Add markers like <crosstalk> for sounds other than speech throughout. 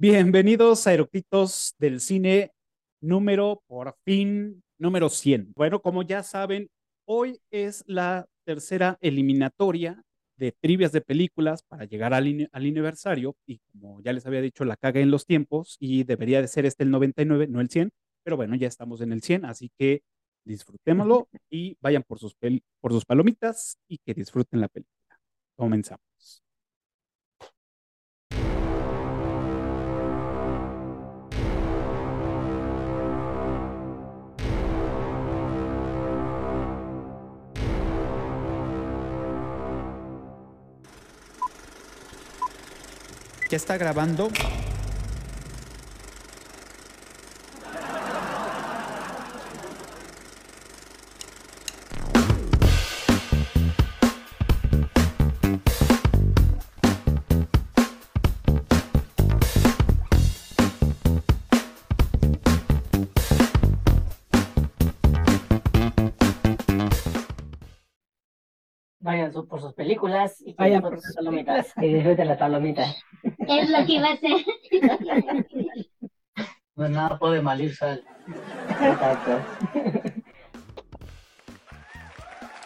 Bienvenidos a Eructitos del Cine número, por fin, número 100. Bueno, como ya saben, hoy es la tercera eliminatoria de trivias de películas para llegar al, al aniversario y como ya les había dicho, la caga en los tiempos y debería de ser este el 99, no el 100, pero bueno, ya estamos en el 100, así que disfrutémoslo <laughs> y vayan por sus, por sus palomitas y que disfruten la película. Comenzamos. Está grabando? Por sus películas y Vayan por sus palomitas. Y disfruten las palomitas. Es lo que iba a hacer. No nada puede malir sal. Exacto.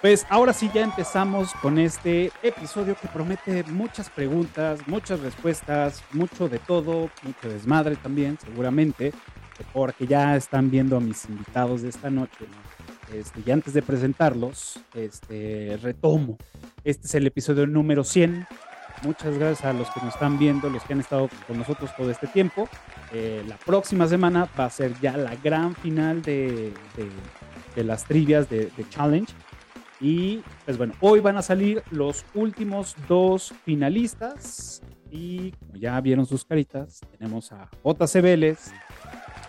Pues ahora sí ya empezamos con este episodio que promete muchas preguntas, muchas respuestas, mucho de todo, mucho desmadre también, seguramente, porque ya están viendo a mis invitados de esta noche. Este, y antes de presentarlos, este, retomo. Este es el episodio número 100. Muchas gracias a los que nos están viendo, los que han estado con nosotros todo este tiempo. Eh, la próxima semana va a ser ya la gran final de, de, las trivias de, de, Challenge. Y pues bueno, hoy van a salir los últimos dos finalistas. Y como ya vieron sus caritas, tenemos a J.C. Vélez.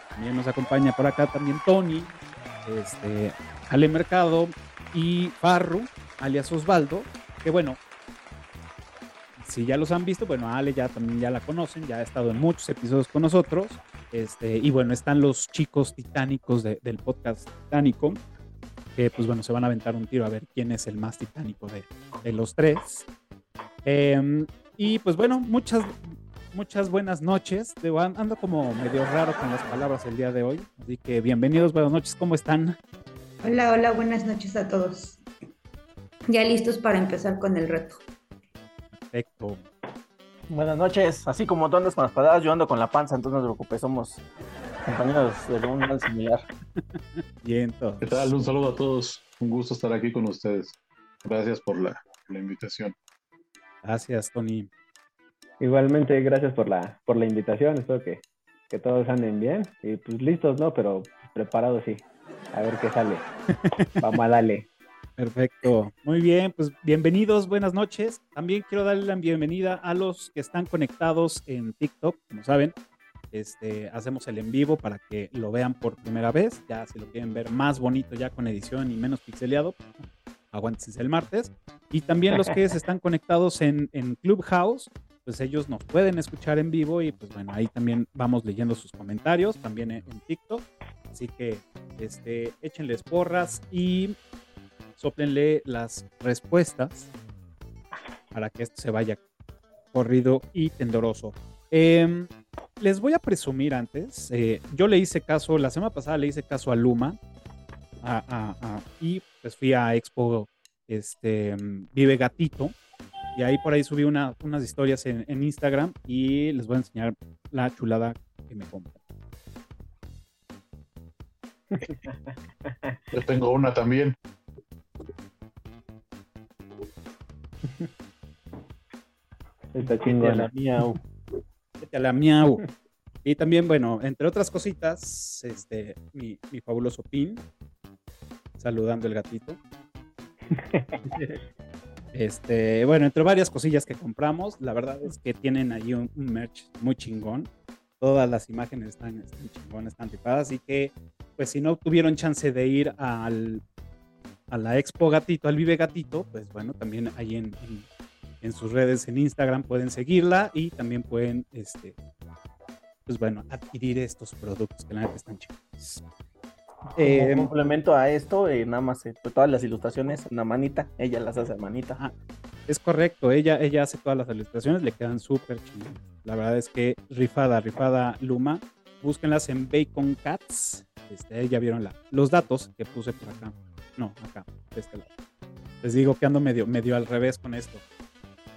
También nos acompaña por acá también Tony. Este, Ale Mercado y Farru, alias Osvaldo, que bueno, si ya los han visto, bueno, Ale ya también ya la conocen, ya ha estado en muchos episodios con nosotros, este, y bueno, están los chicos titánicos del podcast titánico, que pues bueno, se van a aventar un tiro a ver quién es el más titánico de, los tres. Em, y pues bueno, muchas, muchas buenas noches. Ando como medio raro con las palabras el día de hoy, así que bienvenidos, buenas noches, ¿cómo están? Hola, hola, buenas noches a todos. Ya listos para empezar con el reto. Perfecto. Buenas noches. Así como tú andas con las palabras, yo ando con la panza, entonces no te preocupes, somos compañeros de un mal similar. <laughs> Bien, ¿Qué tal? Un saludo a todos. Un gusto estar aquí con ustedes. Gracias por la, invitación. Gracias, Tony. Igualmente, gracias por la, por la invitación. Espero que, que todos anden bien y pues listos, ¿no? Pero preparados sí. A ver qué sale. <laughs> Vamos a darle. Perfecto. Muy bien, pues bienvenidos, buenas noches. También quiero darle la bienvenida a los que están conectados en TikTok, como saben. Este, hacemos el en vivo para que lo vean por primera vez. Ya si lo quieren ver más bonito, ya con edición y menos pixeleado, aguántense el martes. Y también los que <laughs> están conectados en, en Clubhouse, pues ellos nos pueden escuchar en vivo y pues bueno, ahí también vamos leyendo sus comentarios, también en, TikTok. Así que este, échenles porras y soplenle las respuestas para que esto se vaya corrido y tendoroso. Em, les voy a presumir antes, eh, yo le hice caso, la semana pasada le hice caso a Luma y pues fui a Expo este, Vive Gatito y ahí por ahí subí unas historias en, Instagram y les voy a enseñar la chulada que me compro. Yo tengo una también. Está chingada la miau. la miau. Y también, bueno, entre otras cositas, este, mi, mi fabuloso pin, saludando el gatito. <laughs> Este, bueno, entre varias cosillas que compramos, la verdad es que tienen ahí un, merch muy chingón. Todas las imágenes están, están chingonas, están tipadas. Así que, pues, si no tuvieron chance de ir al, a la Expo Gatito, al Vive Gatito, pues bueno, también ahí en, en, sus redes en Instagram pueden seguirla y también pueden, este, pues bueno, adquirir estos productos que la neta están chingones. Como eh, complemento a esto, eh, nada más eh, todas las ilustraciones, una manita, ella las hace manita. es correcto, ella, ella hace todas las ilustraciones, le quedan súper chidas. La verdad es que rifada, rifada Luma. Búsquenlas en Bacon Cats. Este, ya vieron la, los datos que puse por acá. No, acá, de este lado. Les digo que ando medio, medio al revés con esto.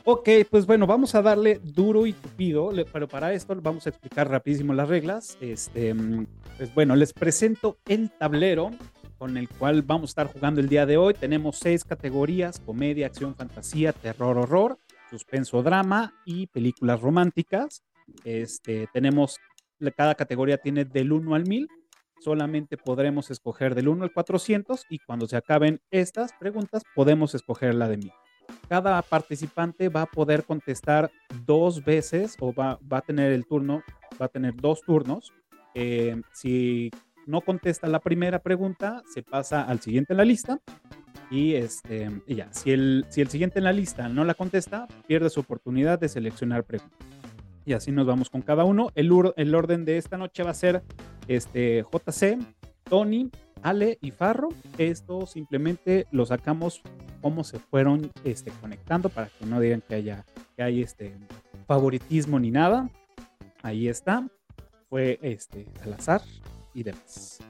Ok, pues bueno, vamos a darle duro y tupido, pero para esto vamos a explicar rapidísimo las reglas. Este, mm, pues bueno, les presento el tablero con el cual vamos a estar jugando el día de hoy. Tenemos seis categorías, comedia, acción, fantasía, terror, horror, suspenso, drama y películas románticas. Este, tenemos, cada categoría tiene del 1 al 1000. Solamente podremos escoger del 1 al 400 y cuando se acaben estas preguntas podemos escoger la de 1000 cada participante va a poder contestar dos veces o va, va a tener el turno, va a tener dos turnos. Eh, si no contesta la primera pregunta, se pasa al siguiente en la lista. Y, este, ya, si el, si el siguiente en la lista no la contesta, pierde su oportunidad de seleccionar preguntas. Y así nos vamos con cada uno. El, el orden de esta noche va a ser este, JC, Tony, Ale y Farro. Esto simplemente lo sacamos cómo se fueron este, conectando para que no digan que haya que hay este favoritismo ni nada. Ahí está. Fue este al azar y demás.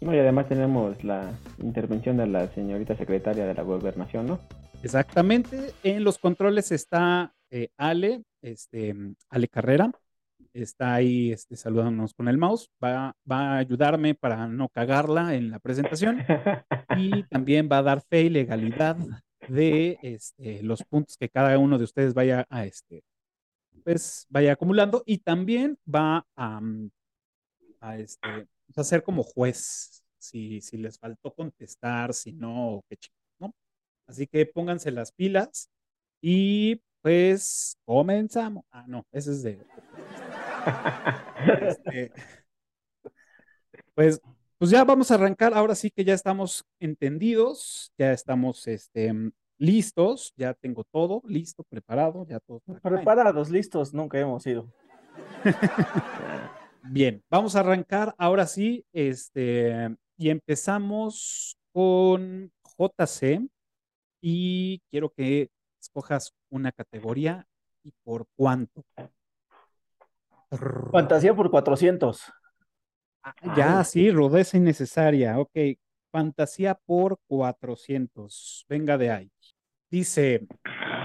No, y además tenemos la intervención de la señorita secretaria de la gobernación, ¿no? Exactamente. En los controles está eh, Ale, este, Ale Carrera. Está ahí este, saludándonos con el mouse. Va, va a ayudarme para no cagarla en la presentación. y <laughs> también va a dar fe y legalidad de este, los puntos que cada uno de ustedes vaya a este pues vaya acumulando y también va a, mm, a este a ser como juez si, si les faltó contestar si no qué chico, ¿no? Así que pónganse las pilas y pues comenzamos. Ah, no, ese es de <laughs> este, pues, pues ya vamos a arrancar. Ahora sí que ya estamos entendidos, ya estamos este, listos, ya tengo todo listo, preparado, ya todo. Preparados, listos, nunca hemos ido. <laughs> Bien, vamos a arrancar ahora sí, este, y empezamos con JC y quiero que escojas una categoría y por cuánto. Fantasía por 400. Ah, ya, sí, rudeza innecesaria. Ok, fantasía por 400. Venga de ahí. Dice,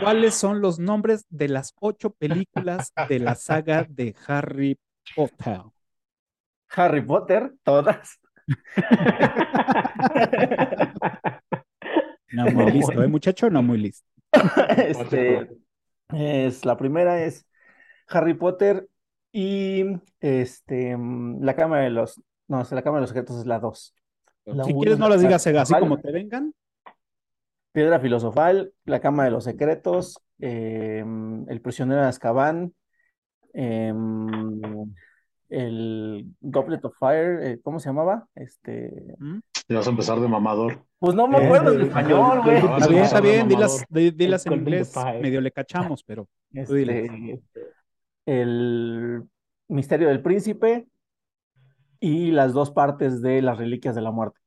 ¿cuáles son los nombres de las ocho películas de la saga de Harry Potter? Harry Potter, todas. <laughs> No muy listo, ¿eh, muchacho? No muy listo. <laughs> Este, es, la primera es Harry Potter y este, mm, la Cámara de los... No, es la Cámara de los Secretos es la 2. La Si uno quieres, es no la las digas así principal. como te vengan. Piedra Filosofal, La Cámara de los Secretos, em, El Prisionero de Azkaban, em, el Goblet of Fire, eh, ¿cómo se llamaba? Este, ¿Mm? Ya vas a empezar de mamador. pues no me Eh, acuerdo en el- español, güey. Está bien, está bien, dilas, di- dilas en inglés, medio le cachamos, pero. Este, el Misterio del Príncipe y las dos partes de las Reliquias de la Muerte.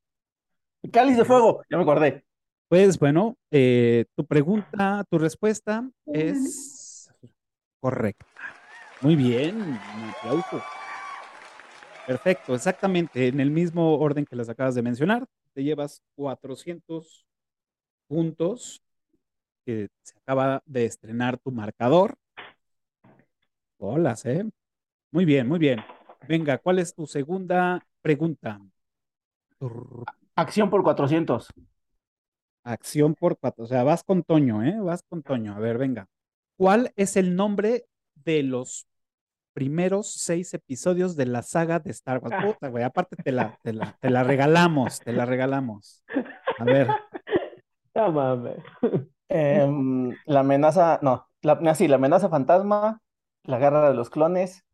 El Cáliz de Fuego, ya me acordé. Pues bueno, eh, tu pregunta, tu respuesta es correcta. Muy bien, un aplauso. Perfecto, exactamente, en el mismo orden que las acabas de mencionar, te llevas 400 puntos, que se acaba de estrenar tu marcador. Hola, ¿eh? Muy bien, muy bien. Venga, ¿cuál es tu segunda pregunta? Acción por 400. Acción por cuatro. O sea, vas con Toño, ¿eh? Vas con Toño. A ver, venga. ¿Cuál es el nombre de los primeros seis episodios de la saga de Star Wars? Puta, güey. Aparte te la, te la, te la regalamos, te la regalamos. A ver, No mames. Em, la amenaza, no, la, sí, la amenaza fantasma, la guerra de los clones,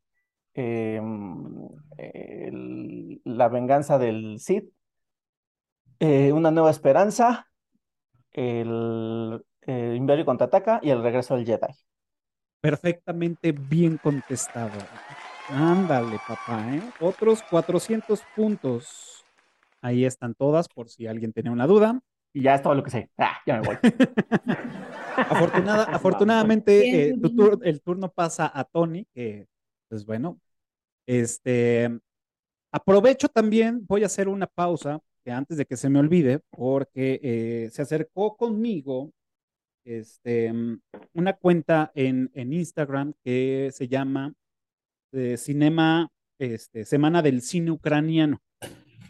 em, el- la venganza del Sith, eh, una nueva esperanza, el, eh, Imperio contraataca y el regreso del Jedi. perfectamente bien contestado. Ándale, papá, ¿eh? Otros 400 puntos. Ahí están todas, por si alguien tenía una duda. Y ya es todo lo que sé. Ah, ya me voy. <laughs> Afortunada, <laughs> afortunadamente, eh, el turno pasa a Tony, que, pues bueno, este, aprovecho también, voy a hacer una pausa antes de que se me olvide, porque eh, se acercó conmigo este, una cuenta en, en Instagram que se llama eh, Cinema, este, Semana del Cine Ucraniano,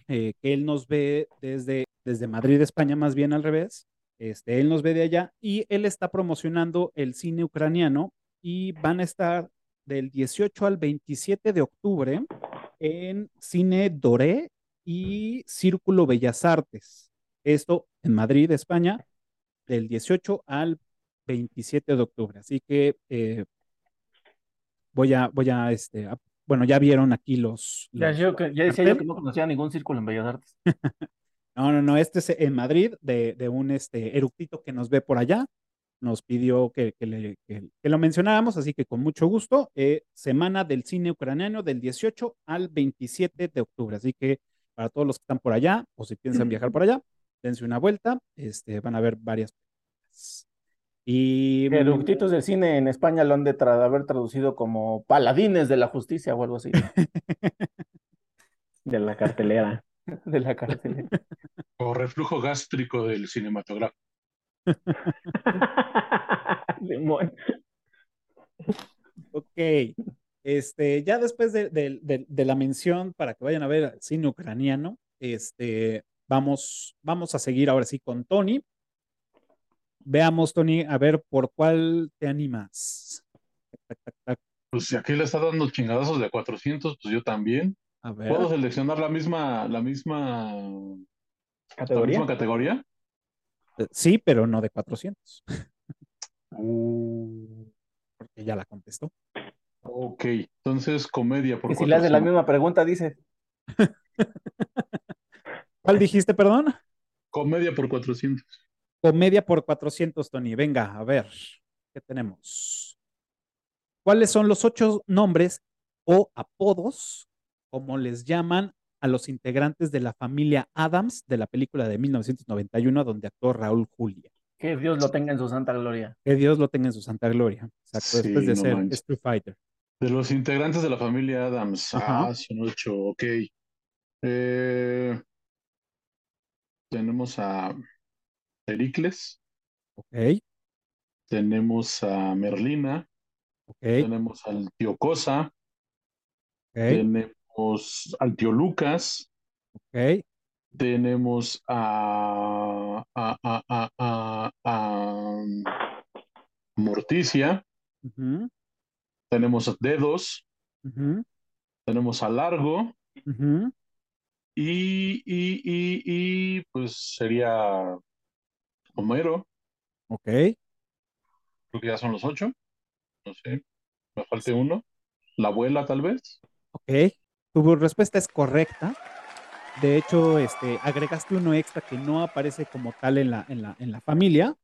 eh, que él nos ve desde, desde Madrid, España, más bien al revés. Este, él nos ve de allá y él está promocionando el cine ucraniano y van a estar del 18 al 27 de octubre en Cine Doré y Círculo Bellas Artes. Esto en Madrid, España, del 18 al 27 de octubre. Así que eh, voy a, voy a, este, bueno, ya vieron aquí los. ya, yo, ya decía yo que no conocía ningún círculo en Bellas Artes. <laughs> no, no, no, este es en Madrid, de, de un este, eructito que nos ve por allá. Nos pidió que, que, le, que, lo mencionáramos, así que con mucho gusto. Eh, semana del cine ucraniano del 18 al 27 de octubre. Así que para todos los que están por allá o si piensan viajar por allá, dense una vuelta, este, van a ver varias Y Eructitos del cine en España lo han de haber traducido como paladines de la justicia o algo así. <laughs> de la cartelera. <laughs> de la cartelera. <laughs> O reflujo gástrico del cinematógrafo. <laughs> ok. Este, ya después de, la mención para que vayan a ver el cine ucraniano, este, vamos, vamos a seguir ahora sí con Tony. Veamos, Tony, a ver por cuál te animas. Pues si aquí le está dando chingadazos de 400, pues yo también. A ver. ¿Puedo seleccionar la misma, la misma categoría? misma categoría? Eh, sí, pero no de 400. <laughs> Uh. Porque ya la contestó. Ok, entonces comedia por Y si le hace la misma pregunta, dice. <laughs> ¿Cuál dijiste, perdón? Comedia por 400. Comedia por 400, Tony. Venga, a ver, ¿qué tenemos? ¿Cuáles son los ocho nombres o apodos, como les llaman a los integrantes de la familia Adams de la película de 1991 donde actuó Raúl Julia? Que Dios lo tenga en su santa gloria. Que Dios lo tenga en su santa gloria. Exacto, después de ser Street Fighter. De los integrantes de la familia Adams. Ah, son ocho, ok. Eh, tenemos a Pericles. Ok. Tenemos a Merlina. Ok. Tenemos al tío Cosa. Ok. Tenemos al tío Lucas. Ok. Tenemos a, a, a, a, a, Morticia tenemos dedos, tenemos a largo, y, y, y, y, pues sería Homero. Ok. Creo que ya son los ocho. No sé, me falta uno. La abuela, tal vez. Ok. Tu respuesta es correcta. De hecho, este, agregaste uno extra que no aparece como tal en la, en la, en la familia,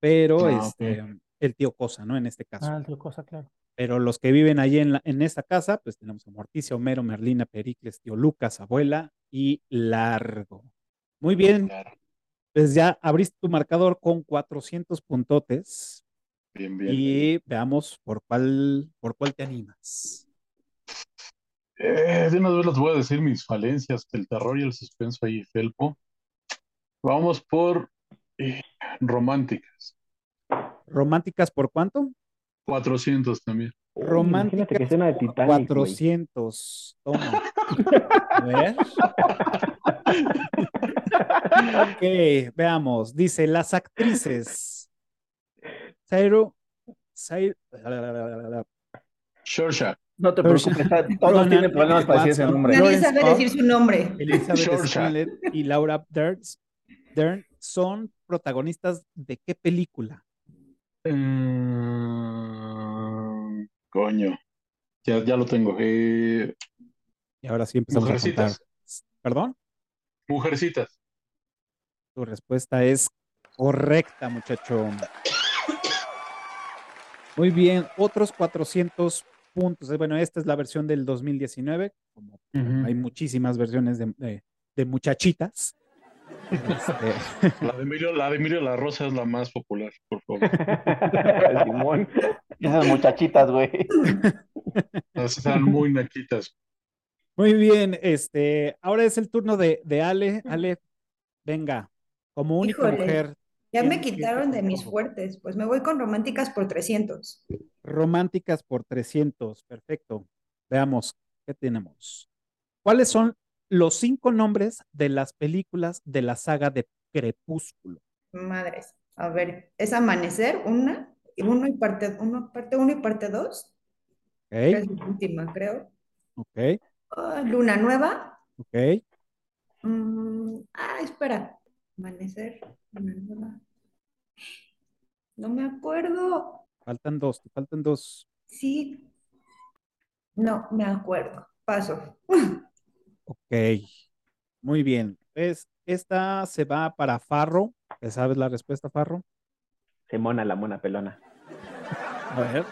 pero ah, este, el tío Cosa, ¿no? En este caso. Ah, el tío Cosa, claro. Pero los que viven allí en, la, en esta casa, pues tenemos a Morticia, Homero, Merlina, Pericles, tío Lucas, abuela y Largo. Muy bien. Pues ya abriste tu marcador con 400 puntotes. Bien, bien. Y veamos por cuál, por cuál te animas. Eh, de una vez les voy a decir mis falencias, el terror y el suspenso ahí, Felpo. Vamos por eh, románticas. ¿Románticas por cuánto? 400 también. Romántica. que de Titanic, 400. Toma. <laughs> A ver. ok, veamos. Dice, las actrices. Zairo. Zairo. Shorsha. No te preocupes, <laughs> todos tienen problemas para decir ese nombre. Nadie sabe decir su nombre. Elizabeth Scarlett y Laura Dern, Dern son protagonistas de qué película? Mm, coño, ya, ya lo tengo. Eh, y ahora sí empezamos a contar. ¿Perdón? Mujercitas. Tu respuesta es correcta, muchacho. Muy bien, otros 400 puntos. Bueno, esta es la versión del 2019. Como hay muchísimas versiones de, de, muchachitas. Este, la, de Emilio, la de Emilio La Rosa es la más popular, por favor. <laughs> Simón. Esas muchachitas, güey. Están muy naquitas. Muy bien, este, ahora es el turno de, de Ale. Ale, venga, como única mujer. Ya me quitaron de mis fuertes, pues me voy con románticas por 300. Románticas por 300, perfecto. Veamos, ¿qué tenemos? ¿Cuáles son los cinco nombres de las películas de la saga de Crepúsculo? Madres, a ver, es Amanecer, una, uno y parte uno, parte uno y parte dos. Es la última, creo. Ok. Ah, Luna Nueva. Ok. Mm, ah, espera. Amanecer, Luna Nueva. No me acuerdo. Faltan dos, te faltan dos. Sí. No, me acuerdo. Paso. Ok. Muy bien. Pues esta se va para Farro. ¿Sabes la respuesta, Farro? Simona, la mona pelona. A ver.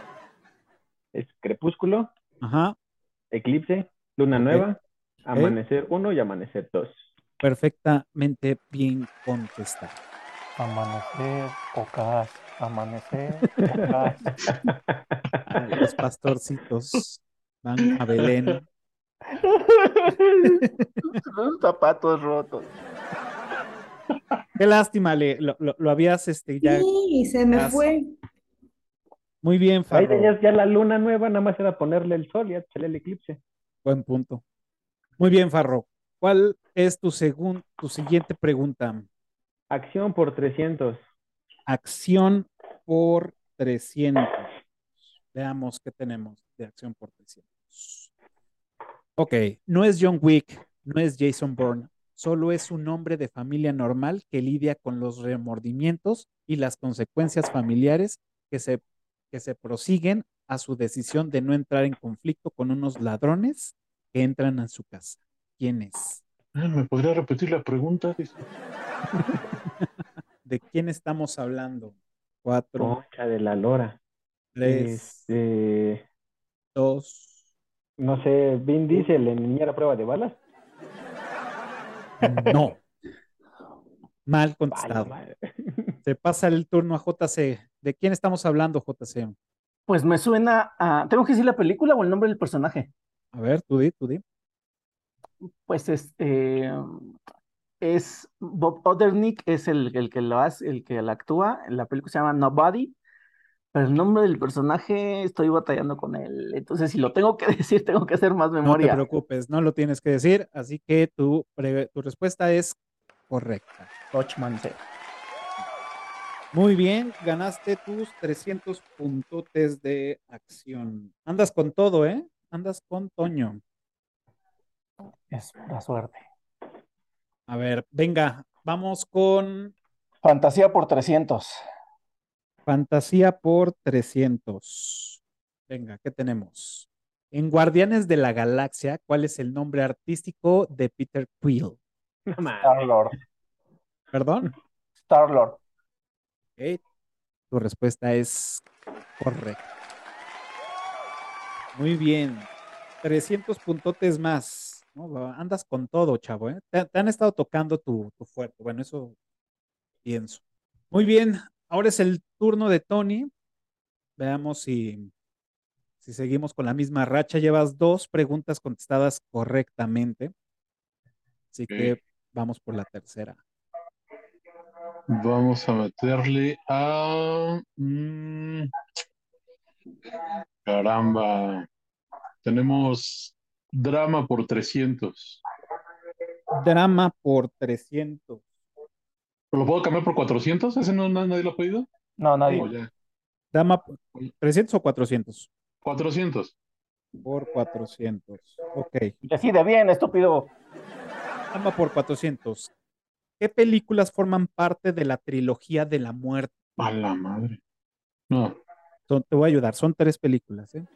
Es Crepúsculo. Ajá. Eclipse. Luna Nueva. Amanecer 1 y Amanecer 2. Perfectamente bien contestado. Amanecer, ocas, amanecer, ocas. <laughs> los pastorcitos van a Belén. Los zapatos rotos. Qué lástima, le, lo, lo, habías este, ya. Sí, se me fue. Muy bien, Farro. Ahí tenías ya la luna nueva, nada más era ponerle el sol y hacerle el eclipse. Buen punto. Muy bien, Farro. ¿Cuál es tu, segun, tu siguiente pregunta? Acción por 300. Acción por 300. Veamos qué tenemos de acción por 300. Ok, no es John Wick, no es Jason Bourne, solo es un hombre de familia normal que lidia con los remordimientos y las consecuencias familiares que se, que se prosiguen a su decisión de no entrar en conflicto con unos ladrones que entran a su casa. ¿Quién es? Ah, ¿Me podría repetir la pregunta? <laughs> ¿De quién estamos hablando? Cuatro. Concha de la lora. Tres. Este... Dos. No sé, Vin Diesel en Niñera Prueba de Balas. No. Mal contestado. Se pasa el turno a JC. ¿De quién estamos hablando, JC? Pues me suena a. ¿Tengo que decir la película o el nombre del personaje? A ver, tú di, tú di. Pues este es Bob Odernick, es el, el que lo hace, el que la actúa. La película se llama Nobody, pero el nombre del personaje estoy batallando con él. Entonces, si lo tengo que <laughs> decir, tengo que hacer más memoria. No te preocupes, no lo tienes que decir, así que tu, tu respuesta es correcta. Coachman Muy bien, ganaste tus 300 puntotes de acción. Andas con todo, ¿eh? Andas con Toño. Es la suerte. A ver, venga, vamos con. Fantasía por 300. Fantasía por 300. Venga, ¿qué tenemos? En Guardianes de la Galaxia, ¿cuál es el nombre artístico de Peter Quill? <laughs> Star Lord. ¿Perdón? Star Lord. Okay. Tu respuesta es correcta. Muy bien. 300 puntotes más. Andas con todo, chavo, ¿eh? Te, han estado tocando tu, tu fuerte. Bueno, eso pienso. Muy bien, ahora es el turno de Tony. Veamos si, si seguimos con la misma racha. Llevas dos preguntas contestadas correctamente. Así que vamos por la tercera. Vamos a meterle a... Mm, caramba. Tenemos Drama por 300. Drama por 300. ¿Lo puedo cambiar por 400? ¿Ese no nadie lo ha pedido? No, nadie. Oh, Drama por 300 o 400? 400. Por 400. Ok. Decide bien, estúpido. Drama por 400. ¿Qué películas forman parte de la trilogía de la muerte? A la madre. No. te voy a ayudar. Son tres películas, ¿eh?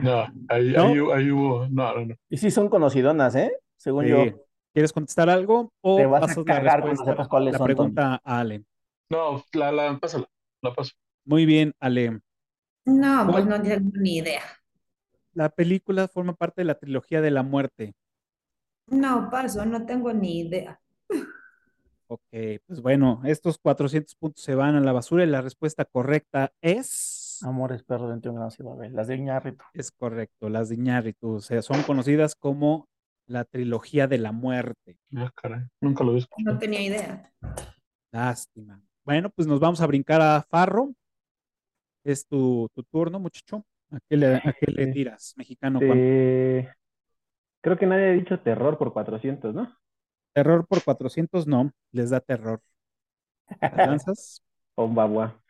No, ahí, Ahí, hubo. No, no, Y sí son conocidonas, ¿eh? Según yo. ¿Quieres contestar algo? O Te vas a cagar cuando sepas cuáles la son. pregunta a Ale. No, la, la, pásala, la paso. Muy bien, Ale. No, pues no tengo ni idea. La película forma parte de la trilogía de la muerte. No, paso, no tengo ni idea. Ok, pues bueno, estos 400 puntos se van a la basura y la respuesta correcta es... Amores, perro, 21 grados y babel. Las de Iñárritu. Es correcto, las de Iñárritu. O sea, son conocidas como la trilogía de la muerte. Ah, caray, nunca lo he visto. No tenía idea. Lástima. Bueno, pues nos vamos a brincar a Farro. Es tu, tu turno, muchacho. ¿A qué le, a qué le tiras, mexicano? ¿cuánto? Creo que nadie ha dicho terror por 400, ¿no? Terror por 400, no, les da terror. ¿Las lanzas? <laughs> Ombagua.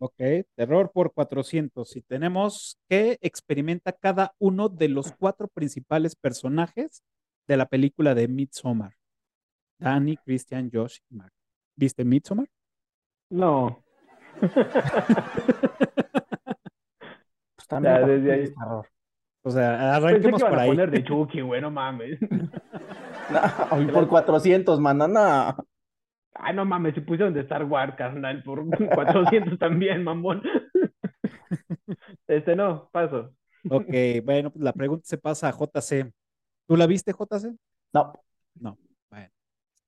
Ok, terror por 400. Y tenemos que experimenta cada uno de los cuatro principales personajes de la película de Midsommar. Danny, Christian, Josh y Mark. ¿Viste Midsommar? No. <laughs> Pues también Ya, para desde ahí. es terror. O sea, Pensé arranquemos que iban por a ahí. poner de <laughs> Chucky, güey, no mames. <laughs> No, y por 400, mano, no. Ay, no mames, si pusieron de Star Wars, carnal, por <laughs> 400 también, mamón. Este no, paso. Ok, bueno, pues la pregunta se pasa a JC. ¿Tú la viste, JC? No, No. Bueno,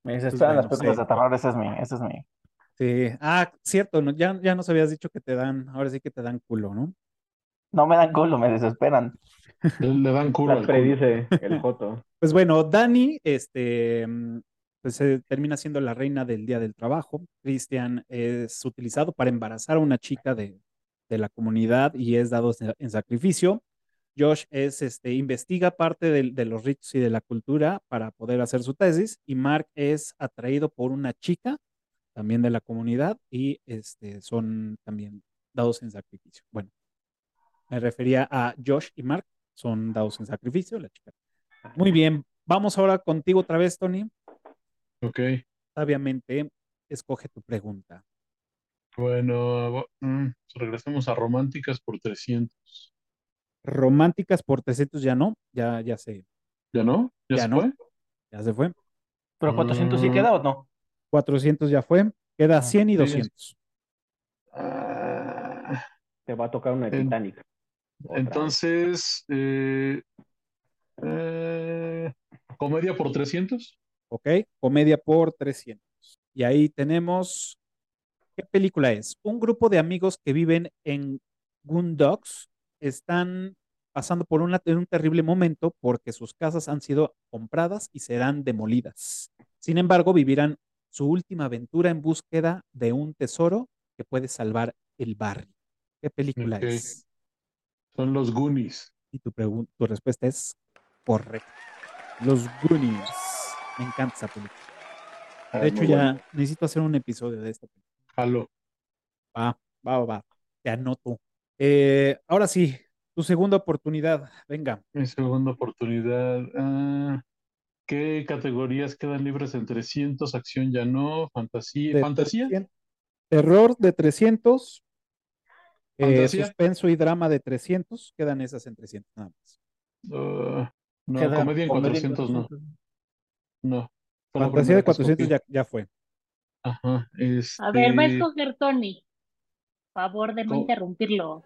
me desesperan bueno, las películas sí. de terror, ese es mi, ese es mi. sí. Ah, cierto, no, ya, ya nos habías dicho que te dan, ahora sí que te dan culo, ¿no? No me dan culo, me desesperan. Le, dan culo predice el Joto. <laughs> Pues bueno, Dani, este, pues se termina siendo la reina del día del trabajo. Christian es utilizado para embarazar a una chica de, de la comunidad y es dado en- en sacrificio. Josh es, este, investiga parte del- de, los ritos y de la cultura para poder hacer su tesis y Mark es atraído por una chica también de la comunidad y este, son también dados en sacrificio. Bueno, me refería a Josh y Mark, son dados en sacrificio, la chica. Muy bien, vamos ahora contigo otra vez, Tony. Ok, Sabiamente, escoge tu pregunta. bueno, mm, regresemos a románticas por 300. Románticas por 300 ya no, ya, ya se, ¿Ya no? ¿Ya, Ya se no. fue? ya se fue. ¿Pero 400 sí Mm. queda o no? 400 ya fue, queda Ah, 100 y sí, 200. Ah, Te va a tocar una Titanic. Otra. entonces, eh, eh, comedia por 300. ¿Ok? Comedia por 300. Y ahí tenemos, ¿qué película es? Un grupo de amigos que viven en Goondocks están pasando por una- un terrible momento porque sus casas han sido compradas y serán demolidas. Sin embargo, vivirán su última aventura en búsqueda de un tesoro que puede salvar el barrio. ¿Qué película es? Son los Goonies. Y tu, tu respuesta es correcta. Los Goonies. Me encanta esa película. Ah, De hecho, ya bueno. necesito hacer un episodio de esta película. Jalo. Va, va, va, va. Te anoto. Eh, ahora sí, tu segunda oportunidad. Venga. Mi segunda oportunidad. ah, ¿qué categorías quedan libres en 300? Acción ya no. Fantasía. De ¿Fantasía? 300. Terror de 300. Eh, suspenso y drama de 300. Quedan esas en 300 nada más. Ah, no, Queda comedia en comedia 400 no. No. Fantasía de primera que 400 escogí. ya, ya fue. Ajá. A ver, va a Este, escoger Tony. Favor de no interrumpirlo.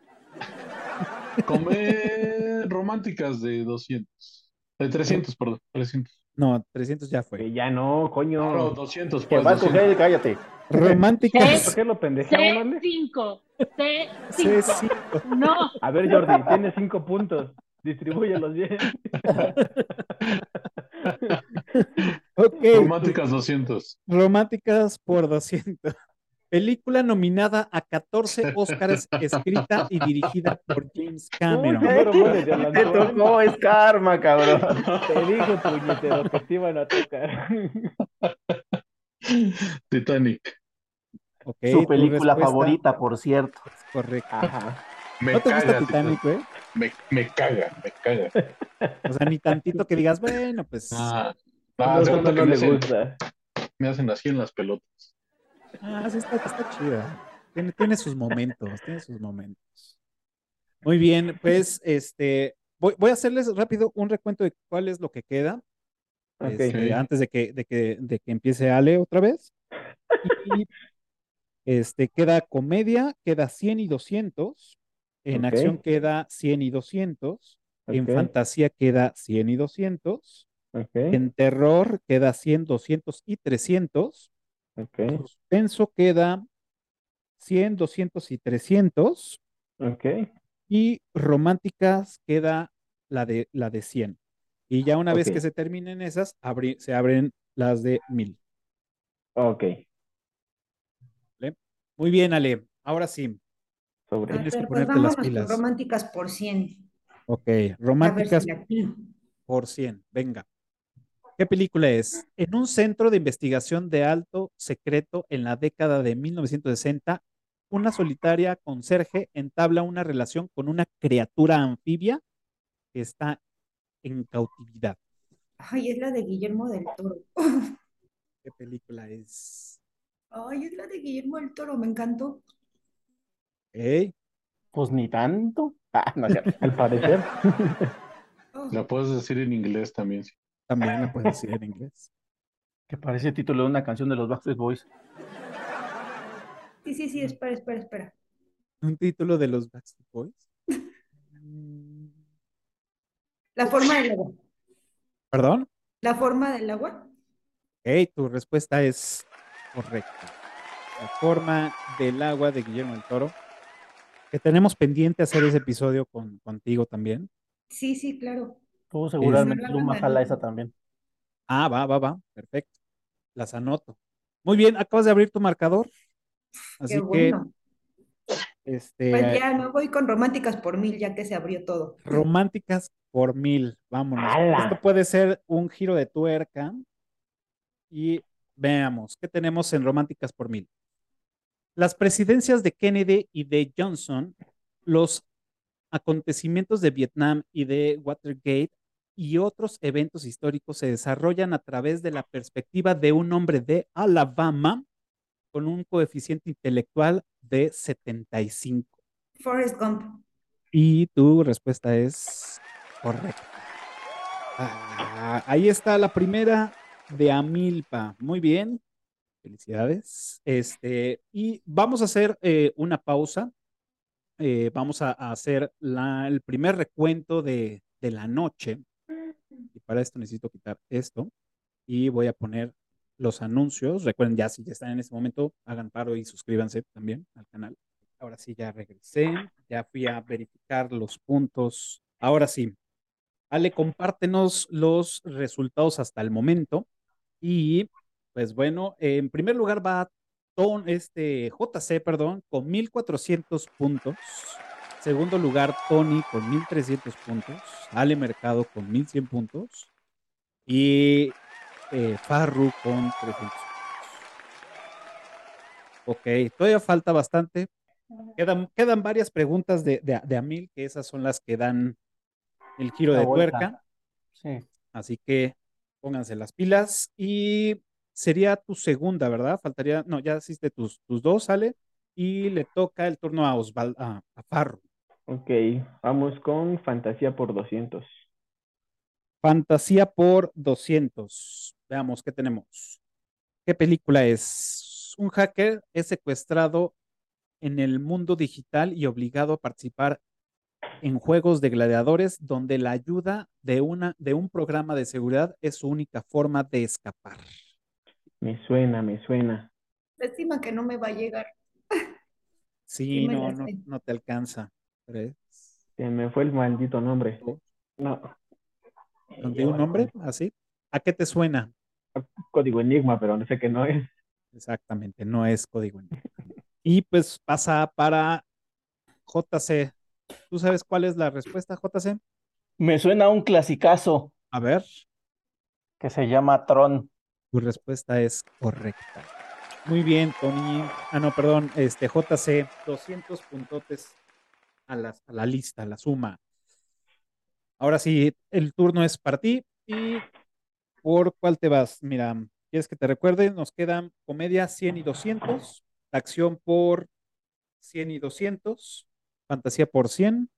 come románticas de 200. De 300, perdón. 300. No, 300 ya Que fue. ya no, coño. No, 200, Que pues. va a 200. coger, cállate. Románticas. ¿Por qué lo pendejamos, ¿vale? C5. C5. C5. No. A ver, Jordi, tienes cinco puntos. Distribúyelos bien. <laughs> Ok. Románticas 200. Románticas por 200. Película nominada a 14 Oscars, <laughs> escrita y dirigida por James Cameron. Uy, de Te tocó, es karma, cabrón. Te dije, puñetero, que te iban a tocar. <laughs> Titanic. Su película favorita, por cierto. es correcta. Ajá. Me ¿No te gusta caga Titanic, güey? Me, me caga, me caga. O sea, ni tantito que digas, bueno, pues. Ah, No, ah, se no, no me hacen, gusta. me hacen así en las pelotas. Ah, sí, está, está chida. Tiene, tiene sus momentos, tiene sus momentos. Muy bien, pues, este, voy, voy a hacerles rápido un recuento de cuál es lo que queda. Ok. este, antes de que, de que, de que empiece Ale otra vez. Y Este, queda comedia, queda 100 y 200. En acción queda 100 y 200. En fantasía queda 100 y 200. En terror queda 100, 200 y 300. En suspenso queda 100, 200 y 300. Y románticas queda la de, la de 100. Y ya una vez que se terminen esas, se abren las de 1000. Ok. Muy bien, Ale. Ahora sí. Sobre. Tienes que pues ponerte las pilas. románticas por 100. Ok, románticas por 100. Venga. ¿Qué película es? En un centro de investigación de alto secreto en la década de 1960, una solitaria conserje entabla una relación con una criatura anfibia que está en cautividad. Ay, es la de Guillermo del Toro. ¿Qué película es? Ay, es la de Guillermo del Toro, me encantó. ¿Eh? Pues ni tanto. Ah, no, al parecer. <laughs> La puedes decir en inglés también. También la <laughs> puedes decir en inglés. Que parece el título de una canción de los Backstreet Boys. Sí, sí, sí, espera, espera, espera. ¿Un título de los Backstreet Boys? La forma del agua. ¿Perdón? La forma del agua. Ok, tu respuesta es correcta. La forma del agua de Guillermo del Toro. Que tenemos pendiente hacer ese episodio con, contigo también. Sí, sí, claro. Tú seguramente Luma jala esa también. Ah, va, va, va. Perfecto. Las anoto. Muy bien, acabas de abrir tu marcador. Así que este, pues ya me voy con románticas por mil, ya que se abrió todo. Románticas por mil, vámonos. Esto puede ser un giro de tuerca. Y veamos, ¿qué tenemos en románticas por mil? Las presidencias de Kennedy y de Johnson, los acontecimientos de Vietnam y de Watergate y otros eventos históricos se desarrollan a través de la perspectiva de un hombre de Alabama con un coeficiente intelectual de 75. Forrest Gump. Y tu respuesta es correcta. Ah, ahí está la primera de Amilpa. Muy bien. Felicidades. Este, y vamos a hacer eh, una pausa. Eh, vamos a, hacer el primer recuento de, de la noche. Y para esto necesito quitar esto. Y voy a poner los anuncios. Recuerden, ya si ya están en este momento, hagan paro y suscríbanse también al canal. Ahora sí, ya regresé, ya fui a verificar los puntos. Ahora sí, Ale, compártenos los resultados hasta el momento. Y pues bueno, en primer lugar va Ton, este JC, perdón, con 1400 puntos. Segundo lugar, Tony con 1300 puntos. Ale Mercado con 1100 puntos. Y eh, Farru con 300. Ok, todavía falta bastante. Quedan, quedan varias preguntas de, de, Amil, que esas son las que dan el giro de tuerca. Sí. Así que pónganse las pilas. Y sería tu segunda, ¿verdad? Faltaría, no, ya hiciste tus, tus dos, sale. Y le toca el turno a Osvaldo, a, a Farru. Ok, vamos con Fantasía por 200. Fantasía por 200. Veamos qué tenemos. ¿Qué película es? Un hacker es secuestrado en el mundo digital y obligado a participar en juegos de gladiadores donde la ayuda de, una, de un programa de seguridad es su única forma de escapar. Me suena, me suena. Estima que no me va a llegar. Sí, no, no, no, te alcanza. Se me fue el maldito nombre. No. ¿De un nombre? ¿Así? ¿A qué te suena? Código Enigma, pero no sé qué no es. Exactamente, no es código Enigma. Y pues pasa para JC. ¿Tú sabes cuál es la respuesta, JC? Me suena un clasicazo. A ver. Que se llama Tron. Tu respuesta es correcta. Muy bien, Tony. Ah, no, perdón, este JC, 200 puntotes a la, a la lista, a la suma. Ahora sí, el turno es para ti y ¿por cuál te vas? Mira, ¿quieres que te recuerde? Nos quedan comedia 100 y 200, acción por 100 y 200, fantasía por 100,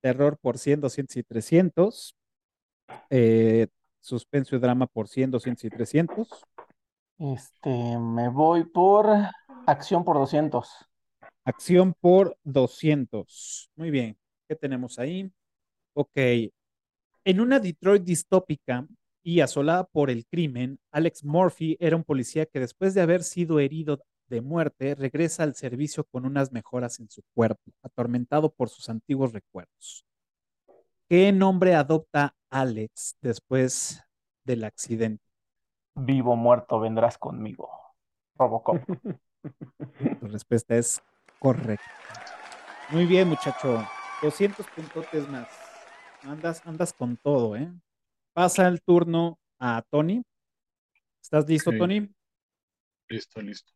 terror por 100, 200 y 300, eh, suspenso y drama por 100, 200 y 300. Este, me voy por Acción por 200. Acción por 200. Muy bien. ¿Qué tenemos ahí? Ok. En una Detroit distópica y asolada por el crimen, Alex Murphy era un policía que después de haber sido herido de muerte, regresa al servicio con unas mejoras en su cuerpo, atormentado por sus antiguos recuerdos. ¿Qué nombre adopta Alex después del accidente? Vivo muerto, vendrás conmigo. Robocop. <laughs> Tu respuesta es correcta. Muy bien, muchacho. 200 puntotes más. Andas, andas con todo, ¿eh? Pasa el turno a Tony. ¿Estás listo. Tony? Listo, listo.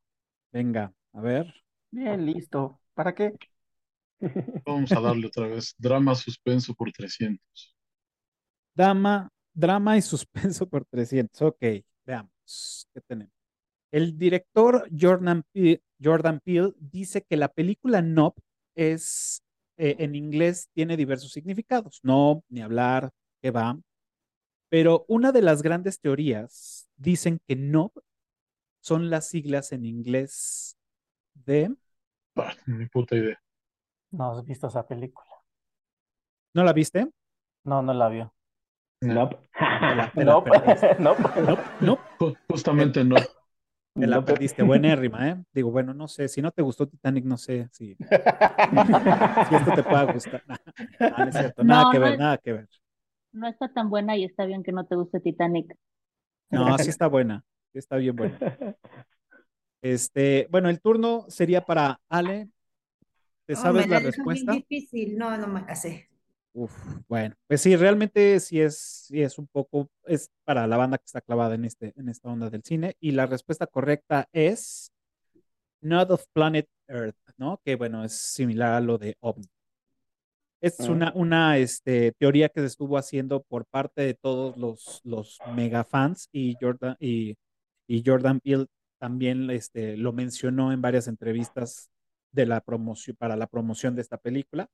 Venga, a ver. Bien, listo. ¿Para qué? Vamos a darle otra vez. Drama suspenso por 300. Dama, drama y suspenso por 300. Ok, veamos. ¿Qué tenemos? El director Jordan Peele, Jordan Peele dice que la película Nope es, eh, en inglés, tiene diversos significados. No, ni hablar, que va. Pero una de las grandes teorías dicen que Nope son las siglas en inglés de... Ah, ni puta idea. No has visto esa película. ¿No la viste? No, no la vio. No, no. <laughs> Nope, nope. Ju- Justamente no. Te la Nope. perdiste, buenérrima, ¿eh? Digo, bueno, no sé, si no te gustó Titanic, no sé si, <laughs> si esto te pueda gustar. No, <laughs> no es cierto, nada No, que no ver, es- nada que ver. No está tan buena y está bien que no te guste Titanic. No, sí está buena, sí está bien buena. Este, bueno, el turno sería para Ale. ¿Te Oh, sabes me la la respuesta? difícil. No, no me la sé. Uf, bueno, pues sí, realmente sí es, sí es un poco, es para la banda que está clavada en este, en esta onda del cine. Y la respuesta correcta es Not of Planet Earth, ¿no? Que bueno, es similar a lo de OVNI. Es Ah. una, una este, teoría que se estuvo haciendo por parte de todos los, los mega fans y Jordan, y, y Jordan Peele también este, lo mencionó en varias entrevistas de la promoción, para la promoción de esta película.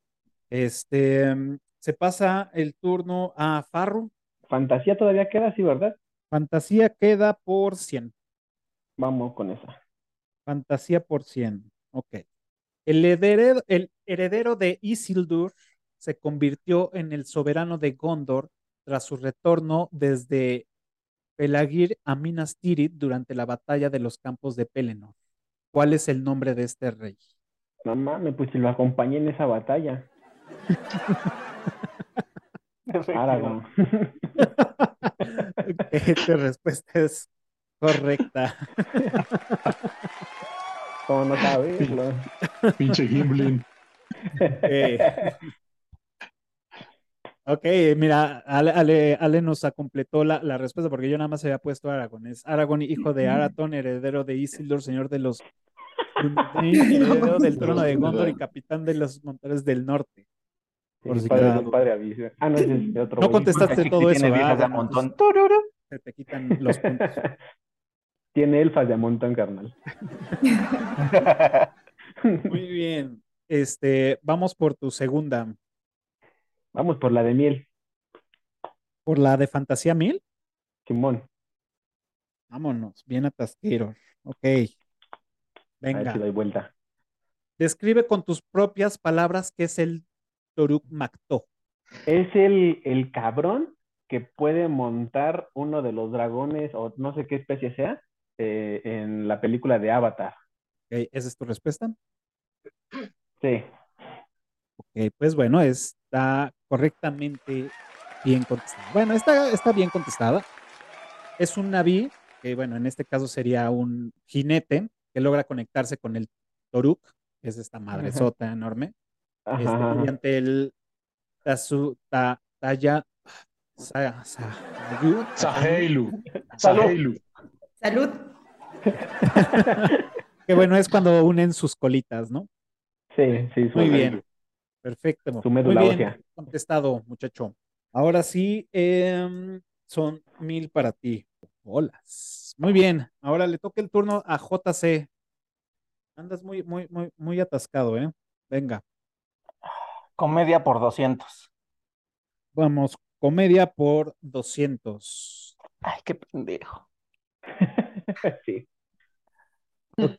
Este, mm, se pasa el turno a Farro. Fantasía todavía queda, sí, ¿verdad? Fantasía queda por 100. Vamos con esa. Fantasía por 100. Ok. El heredero, el heredero de Isildur se convirtió en el soberano de Gondor tras su retorno desde Pelagir a Minas Tirith durante la batalla de los campos de Pelennor. ¿Cuál es el nombre de este rey? No mames, pues si lo acompañé en esa batalla. <laughs> Aragorn. <laughs> Ok, tu respuesta es correcta. <laughs> ¿Cómo no saberlo? Pinche Gimblin. Eh, Ok, mira, Ale, Ale, Ale nos completó la, la respuesta porque yo nada más había puesto Aragón. Es Aragón, hijo de Araton, heredero de Isildur, señor de los heredero <laughs> del trono de Gondor y capitán de los montares del norte. Por si padre, avisa. Ah, no, es de otro No contestaste todo eso, tiene viejas de a montón. <laughs> Se te quitan los puntos. Tiene elfas de a montón, carnal. <laughs> Muy bien. Este, vamos por tu segunda. Vamos por la de miel, Por la de Fantasía Mil. Simón. Vámonos, bien atasqueros. Ok. A ver Venga. si doy vuelta. Describe con tus propias palabras qué es el Toruk Makto. Es el, el cabrón que puede montar uno de los dragones, o no sé qué especie sea, eh, en la película de Avatar. Ok, ¿Esa es tu respuesta? Sí. Ok, pues bueno, está correctamente bien contestada. Bueno, está, está bien contestada. Es un naví, que bueno, en este caso sería un jinete que logra conectarse con el Toruk, que es esta madresota enorme, Ajá, este, ajá. mediante el Tazu, ta, Taya, sa, sa-. Salud. Saheilu. Salud. <laughs> que bueno, es cuando unen sus colitas, ¿no? Sí, sí, su, Muy bien. Perfecto. Su médula Muy bien ósea. contestado, muchacho. Ahora sí, em, son mil para ti. Holas. Muy bien. Ahora le toca el turno a JC. Andas muy, muy, muy, muy atascado, ¿eh? Venga, Comedia por 200. vamos. Comedia por 200. Ay, qué pendejo. <laughs> Sí. Ok,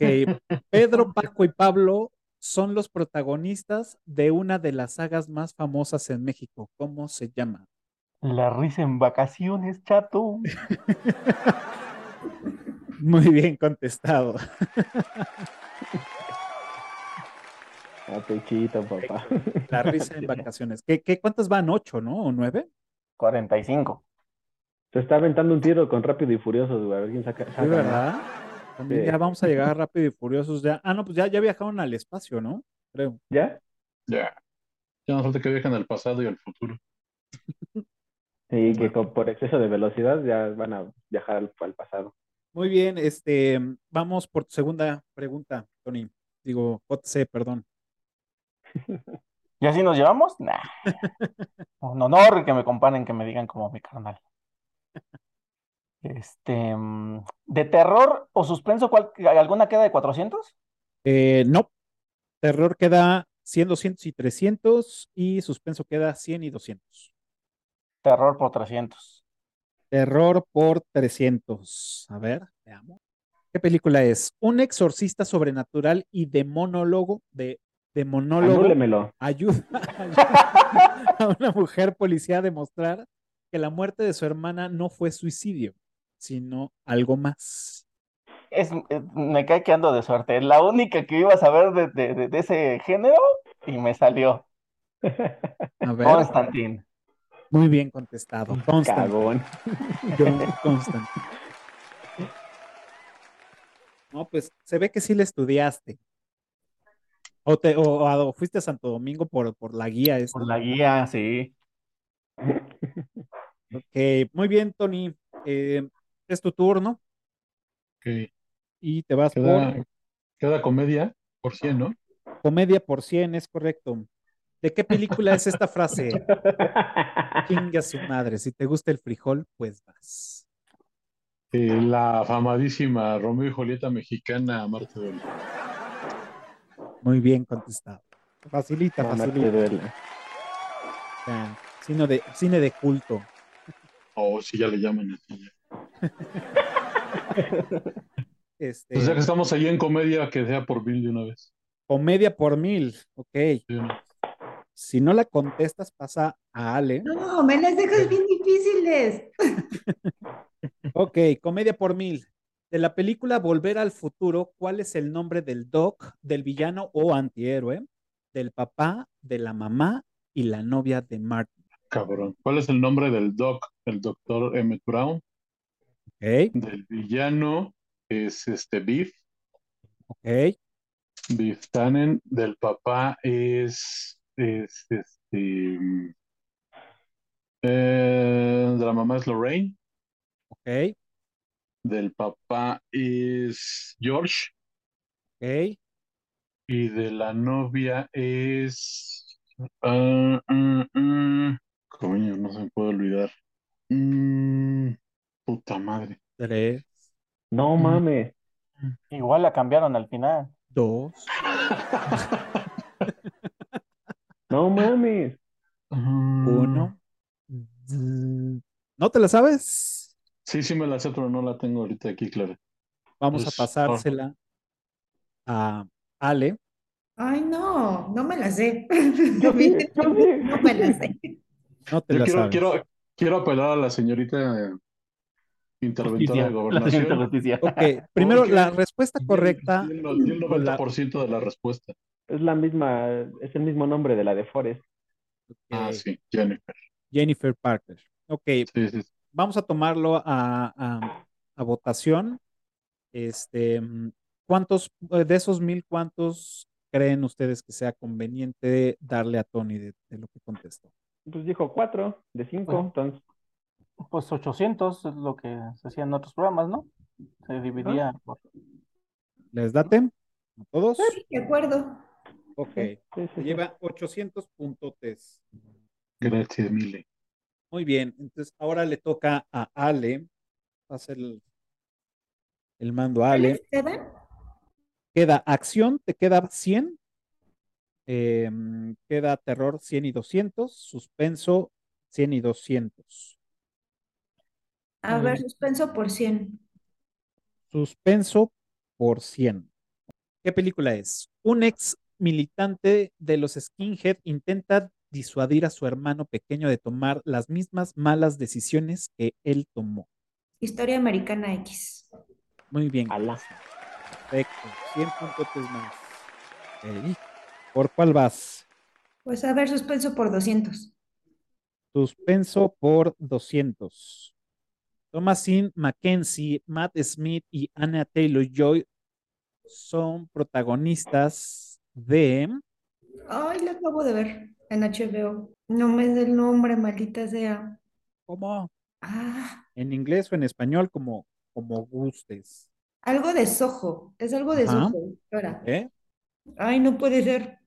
Pedro, Paco y Pablo son los protagonistas de una de las sagas más famosas en México. ¿Cómo se llama? La risa en vacaciones, chato. <laughs> Muy bien contestado. <laughs> A pechito, papá. La risa en vacaciones. ¿Qué, qué, cuántas van? ¿Ocho, no? ¿O nueve? 45. Se está aventando un tiro con Rápido y Furioso, güey. A ver quién saca. saca Sí, más. ¿verdad? También Sí. ya vamos a llegar rápido y furiosos ya. Ah, no, pues ya, ya viajaron al espacio, ¿no? Creo. ¿Ya? Ya. Ya no falta que viajen al pasado y al futuro. <laughs> Sí, que con- por exceso de velocidad ya van a viajar al, al pasado. Muy bien, este, vamos por tu segunda pregunta, Tony. Digo, JC, perdón. <laughs> ¿Y así nos llevamos? Nah. <laughs> Un honor que me comparen, que me digan como mi carnal. Este, mm, ¿de terror o suspenso, cuál- alguna queda de 400? Eh, no. Terror queda 100, 200 y 300 y suspenso queda 100 y 200. Terror por 300. Terror por 300. A ver, veamos. ¿Qué película es? Un exorcista sobrenatural y demonólogo de demonólogo Anúlemelo. ayuda <laughs> a una mujer policía a demostrar que la muerte de su hermana no fue suicidio, sino algo más. Es, es- me cae que ando de suerte. Es la única que iba a saber de, de- de- de ese género y me salió. A ver, Constantine. Muy bien contestado. Constant, Cagón. <laughs> John Constant. No, pues se ve que sí le estudiaste. O, te, o, o fuiste a Santo Domingo por, por la guía esta. Por la guía, sí. Ok, muy bien, Tony. Eh, es tu turno Ok. y te vas Queda, por queda comedia por 100, ¿no? comedia por 100, es correcto. ¿De qué película es esta frase? <laughs> Chinga su madre. Si te gusta el frijol, pues vas. Eh, la famadísima Romeo y Julieta mexicana Marte Duele. Muy bien contestado. Facilita, te facilita. duele. Ya, Cine de, cine de culto. O si ya le llaman así. ya. <laughs> Este, Pues ya que estamos ahí en comedia, que sea por mil de una vez. comedia por mil. Ok. Sí, ¿no? Si no la contestas, pasa a Ale. No, me las dejas bien difíciles. <laughs> Ok, comedia por mil. De la película Volver al Futuro, ¿cuál es el nombre del doc, del villano o antihéroe, del papá, de la mamá y la novia de Martin? Cabrón. ¿Cuál es el nombre del doc? El doctor Emmett Brown. Ok, Del villano es este Beef. ok. Beef Tannen. Del papá es, es este. mm, eh, de la mamá es Lorraine. Ok, Del papá es George. ok. Y de la novia es. ah, ah, ah, coño, no se me puede olvidar. Mm, puta madre. Tres, No mames. Igual la cambiaron al final. dos. <laughs> No mames. Mm, Uno. Z- ¿No te la sabes? Sí, sí me la sé, pero no la tengo ahorita aquí, claro. Vamos a Pues, pasársela a Ale. Ay, no, no me la sé. Yo sí, yo sí. <laughs> No me la sé. No te Yo la quiero, sabes. quiero, quiero apelar a la señorita interventora de gobernación. <laughs> Ok, <laughs> primero la respuesta correcta. y el, el con la- 90% de la respuesta. Es la misma, es el mismo nombre de la de Forest. Ah, Ok, sí, Jennifer. Jennifer Parker. Ok, Sí, sí, sí. vamos a tomarlo a, a- a votación. Este, ¿cuántos eh, de esos mil, cuántos creen ustedes que sea conveniente darle a Tony de, de lo que contestó? Pues dijo cuatro de cinco, Bueno. entonces. Pues 800 es lo que se hacía en otros programas, ¿no? Se dividía por... ¿Les date? ¿A todos? Sí, de acuerdo. Ok. Sí, sí, Se sí. lleva 800 puntotes. Gracias, Mile. Muy bien, entonces ahora le toca a Ale. Pasa el, el mando a Ale. ¿Cuáles quedan? Queda acción, te queda 100. eh, queda terror 100 y 200. Suspenso 100 y 200. A ver, suspenso por 100. Suspenso por 100. ¿Qué película es? Un ex militante de los skinhead intenta disuadir a su hermano pequeño de tomar las mismas malas decisiones que él tomó. Historia Americana X. Muy bien. Alá. Perfecto. 100 puntos más. ¿Por cuál vas? Pues a ver, suspenso por 200. Suspenso por 200. Thomasin Mackenzie, Matt Smith y Anna Taylor Joy son protagonistas de. Ay, la acabo de ver en HBO. No me des el nombre, maldita sea. ¿Cómo? Ah, En inglés o en español, como, como gustes. algo de Soho. Es algo de Ajá. Soho. Ahora. ¿Eh? Ay, no puede ser.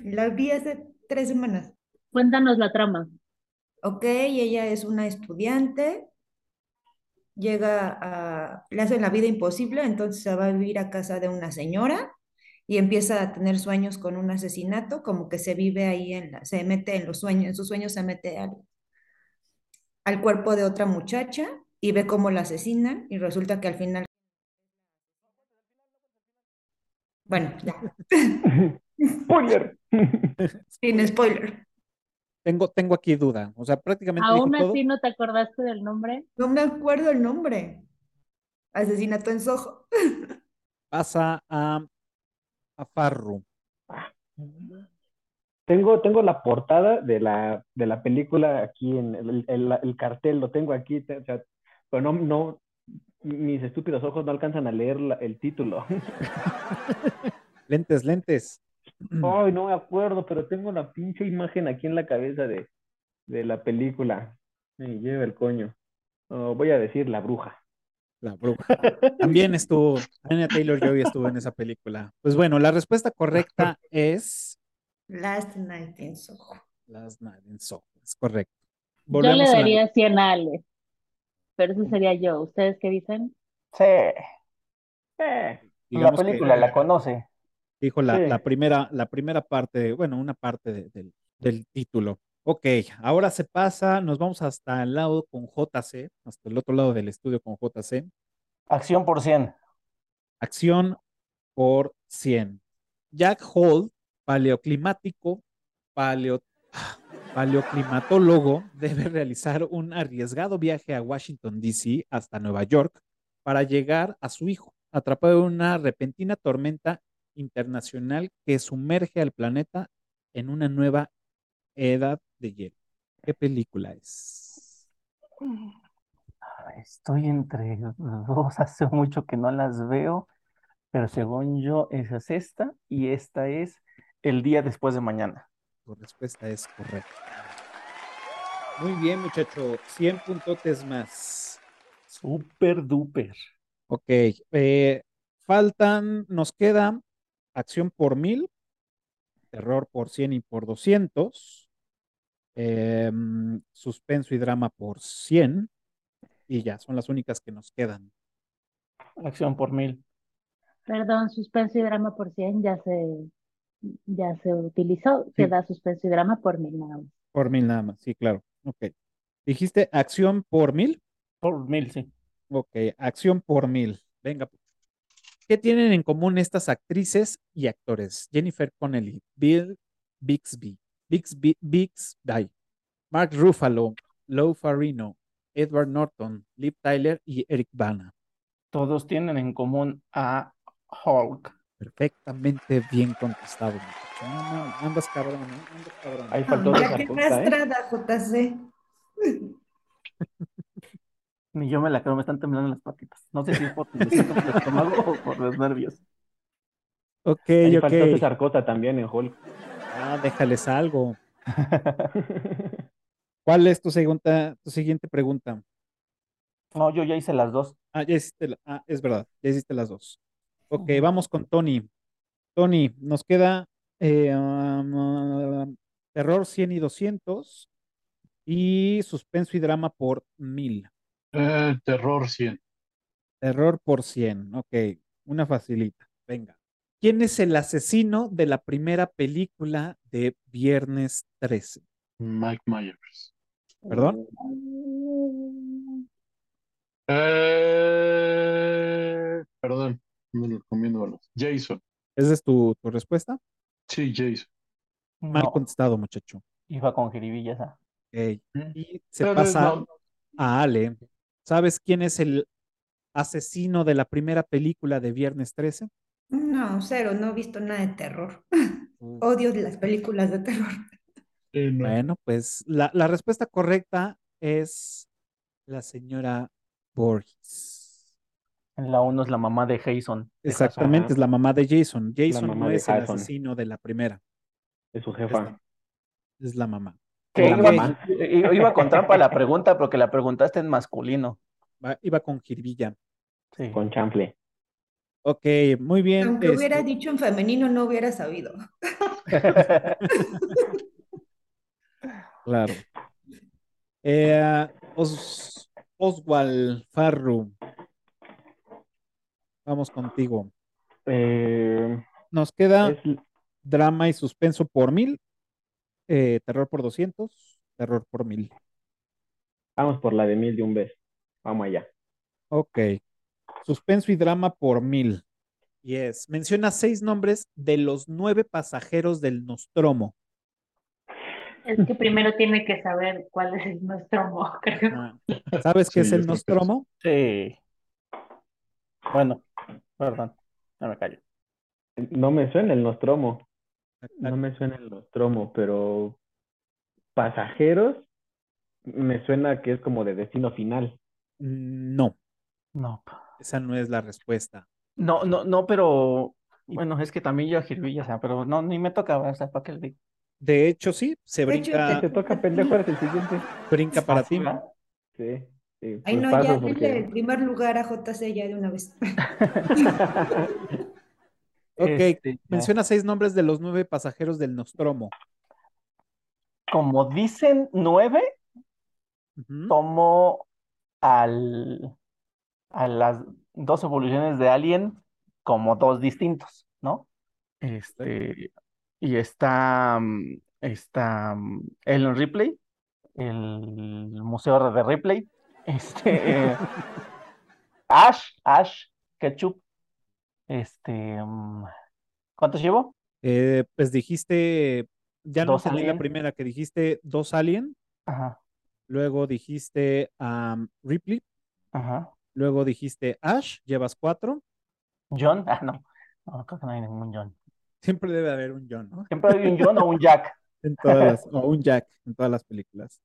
La vi hace tres semanas. Cuéntanos la trama. Ok, ella es una estudiante, llega a, le hacen la vida imposible, entonces se va a vivir a casa de una señora y empieza a tener sueños con un asesinato, como que se vive ahí en la, se mete en los sueños, en sus sueños se mete al, al cuerpo de otra muchacha y ve cómo la asesinan y resulta que al final, bueno, ya, <laughs> Spoiler. <laughs> sin spoiler. Tengo, tengo aquí duda. O sea, prácticamente Aún todo. así no te acordaste del nombre. No me acuerdo el nombre. Asesinato en Soho. Pasa a, a Farru. Tengo, tengo la portada de la, de la película aquí en el, el- el cartel, lo tengo aquí, o sea, pero no, no, mis estúpidos ojos no alcanzan a leer la- el título. <laughs> Lentes, lentes. Ay, no me acuerdo, pero tengo la pinche imagen aquí en la cabeza de, de la película. Me lleva el coño. Oh, voy a decir La Bruja. La bruja. También estuvo, Anya Taylor Joy estuvo en esa película. Pues bueno, la respuesta correcta es Last Night in Soho. Last Night in Soho. Es correcto. Yo le a la- daría 100 a Ale, pero eso sería yo. ¿Ustedes qué dicen? Sí, Eh, la que película la conoce. dijo la, Sí. la primera, la primera parte, bueno, una parte de- del, del título. Ok, ahora se pasa, nos vamos hasta el lado con JC, hasta el otro lado del estudio con JC. Acción por 100. Acción por 100. Jack Hall, paleoclimático, paleo, <sighs> paleoclimatólogo, debe realizar un arriesgado viaje a Washington, D.C. hasta Nueva York para llegar a su hijo, atrapado en una repentina tormenta internacional que sumerge al planeta en una nueva edad de hielo. ¿Qué película es? Estoy entre dos, <laughs> hace mucho que no las veo, pero según yo, esa es esta y esta es El día después de mañana. Tu respuesta es correcta. Muy bien, muchacho. 100 puntotes más. Super duper. Ok. eh, faltan, nos queda acción por mil, terror por 100 y por 200, em, suspenso y drama por 100, y ya, son las únicas que nos quedan. Acción por mil. Perdón, suspenso y drama por 100 ya se, ya se utilizó. Queda suspenso y drama por mil nada más. Por mil nada más, sí, claro. Ok. Dijiste acción por mil. Por mil, sí. Ok, acción por mil. Venga. ¿Qué tienen en común estas actrices y actores? Jennifer Connelly, Bill Bixby, Bixby, Bixby, Mark Ruffalo, Lou Farino, Edward Norton, Liv Tyler y Eric Bana. Todos tienen en común a Hulk. Perfectamente bien contestado. No, no, andas cabrón, ¿no? Andas cabrón. ahí faltó Mira esa qué cosa, ¿eh? castrada, JC. Ni yo me la creo, me están temblando las patitas. No sé si es por el estómago o por los nervios. Ok, Ahí ok. faltó César Cota también en Hulk. Ah, déjales algo. <laughs> ¿Cuál es tu, segunda, tu siguiente pregunta? No, yo ya hice las dos. Ah, ya hiciste la- ah, es verdad, ya hiciste las dos. Ok, vamos con Tony. Tony, nos queda eh, um, terror 100 y 200 y suspenso y drama por 1000. Eh, terror 100. Terror por 100. Ok, una facilita. Venga. ¿Quién es el asesino de la primera película de Viernes 13? Mike Myers. ¿Perdón? Eh, perdón. no le recomiendo verlas. Jason. ¿Esa es tu, tu respuesta? Sí, Jason. Mal No, contestado, muchacho. iba con jiribilla esa. Ok. Mm. Y se Pero pasa no, a Ale. ¿Sabes quién es el asesino de la primera película de Viernes 13? No, cero, no he visto nada de terror. <laughs> Odio las películas de terror. <laughs> no. Bueno, pues la, la respuesta correcta es la señora Borges. En la 1 es la mamá de Jason. de Exactamente, es la mamá de Jason. Jason mamá no de es el Jason. asesino de la primera, Es su es jefa. la, es la mamá. La iba, mamá. <laughs> i- iba con trampa la pregunta porque la preguntaste en masculino. Va- iba con Jirvilla. Sí. Con chanfle. Ok, muy bien. Aunque hubiera este, dicho en femenino, no hubiera sabido. <laughs> claro. Eh, Os- Oswald Farru, vamos contigo. Eh, Nos queda es drama y suspenso por mil, eh, terror por 200, terror por mil. Vamos por la de mil de un beso. Vamos allá. Ok. Suspenso y drama por mil. Yes. Menciona seis nombres de los nueve pasajeros del Nostromo. Es que primero tiene que saber cuál es el nuestro mo, <laughs> creo. Ah, ¿Sabes qué Sí, es el. Nostromo? Sí. Bueno, perdón, no me callo. No me suena el Nostromo. No me suena el Nostromo, pero pasajeros me suena que es como de destino final. No, No. Esa no es la respuesta. No, no, no, pero bueno, es que también yo a Jirvilla, o sea, pero no, ni me toca, o sea, ¿para le digo? De hecho, sí, se De hecho, brinca, Te toca pendejo, el siguiente. brinca para ti. Sí, sí, Ay, no, ya, porque- el primer lugar a JC ya de una vez. <laughs> Ok, Este, menciona seis nombres de los nueve pasajeros del Nostromo. como dicen nueve, tomo al, a las dos evoluciones de Alien como dos distintos, ¿no? Este, y está, mm, está mm, Ellen Ripley, el Museo de Ripley, <laughs> este, Ash, Ash, Ketchup, este, mm, ¿cuántos llevo? Eh, pues dijiste, ya no entendí la Alien. primera, que dijiste dos Alien, Ajá, luego dijiste am, Ripley, ajá. Luego dijiste Ash, llevas cuatro. John, ah, no, no, creo que no hay ningún John. Siempre debe haber un John, ¿no? Siempre hay un John o un Jack. <laughs> En todas las, o un Jack en todas las películas.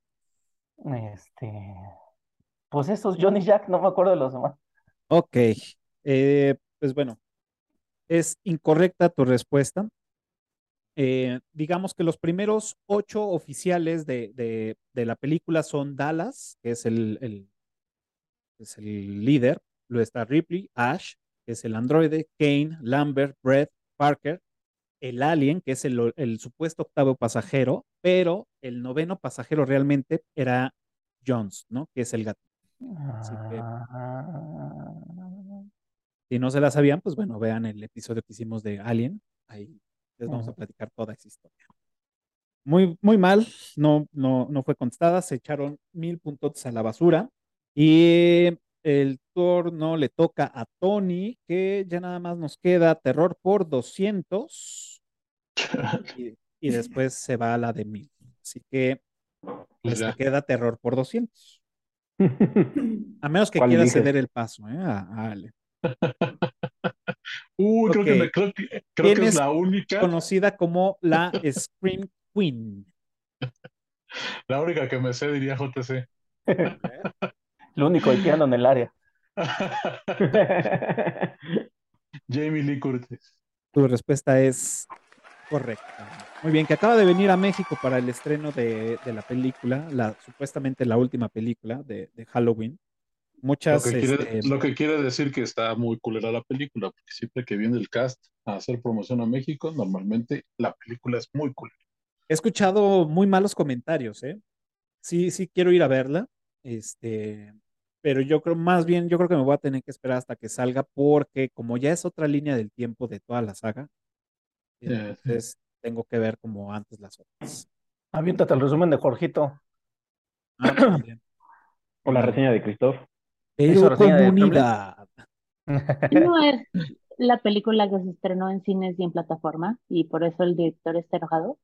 Este, pues esos John y Jack, no me acuerdo de los demás. Ok, eh, pues bueno, es incorrecta tu respuesta. Eh, digamos que los primeros ocho oficiales de, de- de la película son Dallas, que es el, el- es el líder, luego está Ripley, Ash, que es el androide, Kane, Lambert, Brett, Parker, el alien, que es el, el supuesto octavo pasajero, pero el noveno pasajero realmente era Jones, ¿no? Que es el gato. Así que- Ah, Si no se la sabían, pues bueno, vean el episodio que hicimos de Alien. Ahí les vamos a platicar toda esa historia. Muy, muy mal, no, no, no fue contestada, se echaron mil puntos a la basura. Y el turno le toca a Tony, que ya nada más nos queda terror por 200 <laughs> y, y después se va a la de mil. Así que pues te queda terror por 200. <laughs> A menos que ¿Cuál quiera ceder el paso, ¿eh? A, Ale. <laughs> Uy, creo que, me- creo que, creo que ¿Quién es la única, conocida como la Scream Queen. la única que me sé, diría JC. Lo único haitiano en el área. <laughs> Jamie Lee Curtis. Tu respuesta es correcta. Muy bien, que acaba de venir a México para el estreno de, de la película, la, supuestamente la última película de, de Halloween. Lo Muchas, que, quiere, este, lo que quiere decir que está muy culera la película, porque siempre que viene el cast a hacer promoción a México, normalmente la película es muy culera. he escuchado muy malos comentarios, ¿eh? Sí, sí quiero ir a verla, este, pero yo creo, más bien, yo creo que me voy a tener que esperar hasta que salga, porque como ya es otra línea del tiempo de toda la saga, sí. entonces tengo que ver como antes las otras. Aviéntate el resumen de Jorgito. Ah, bien. <clears throat> O la reseña de Christoph. Pero comunidad. No es, la película que se estrenó en cines y en plataforma y por eso el director está enojado?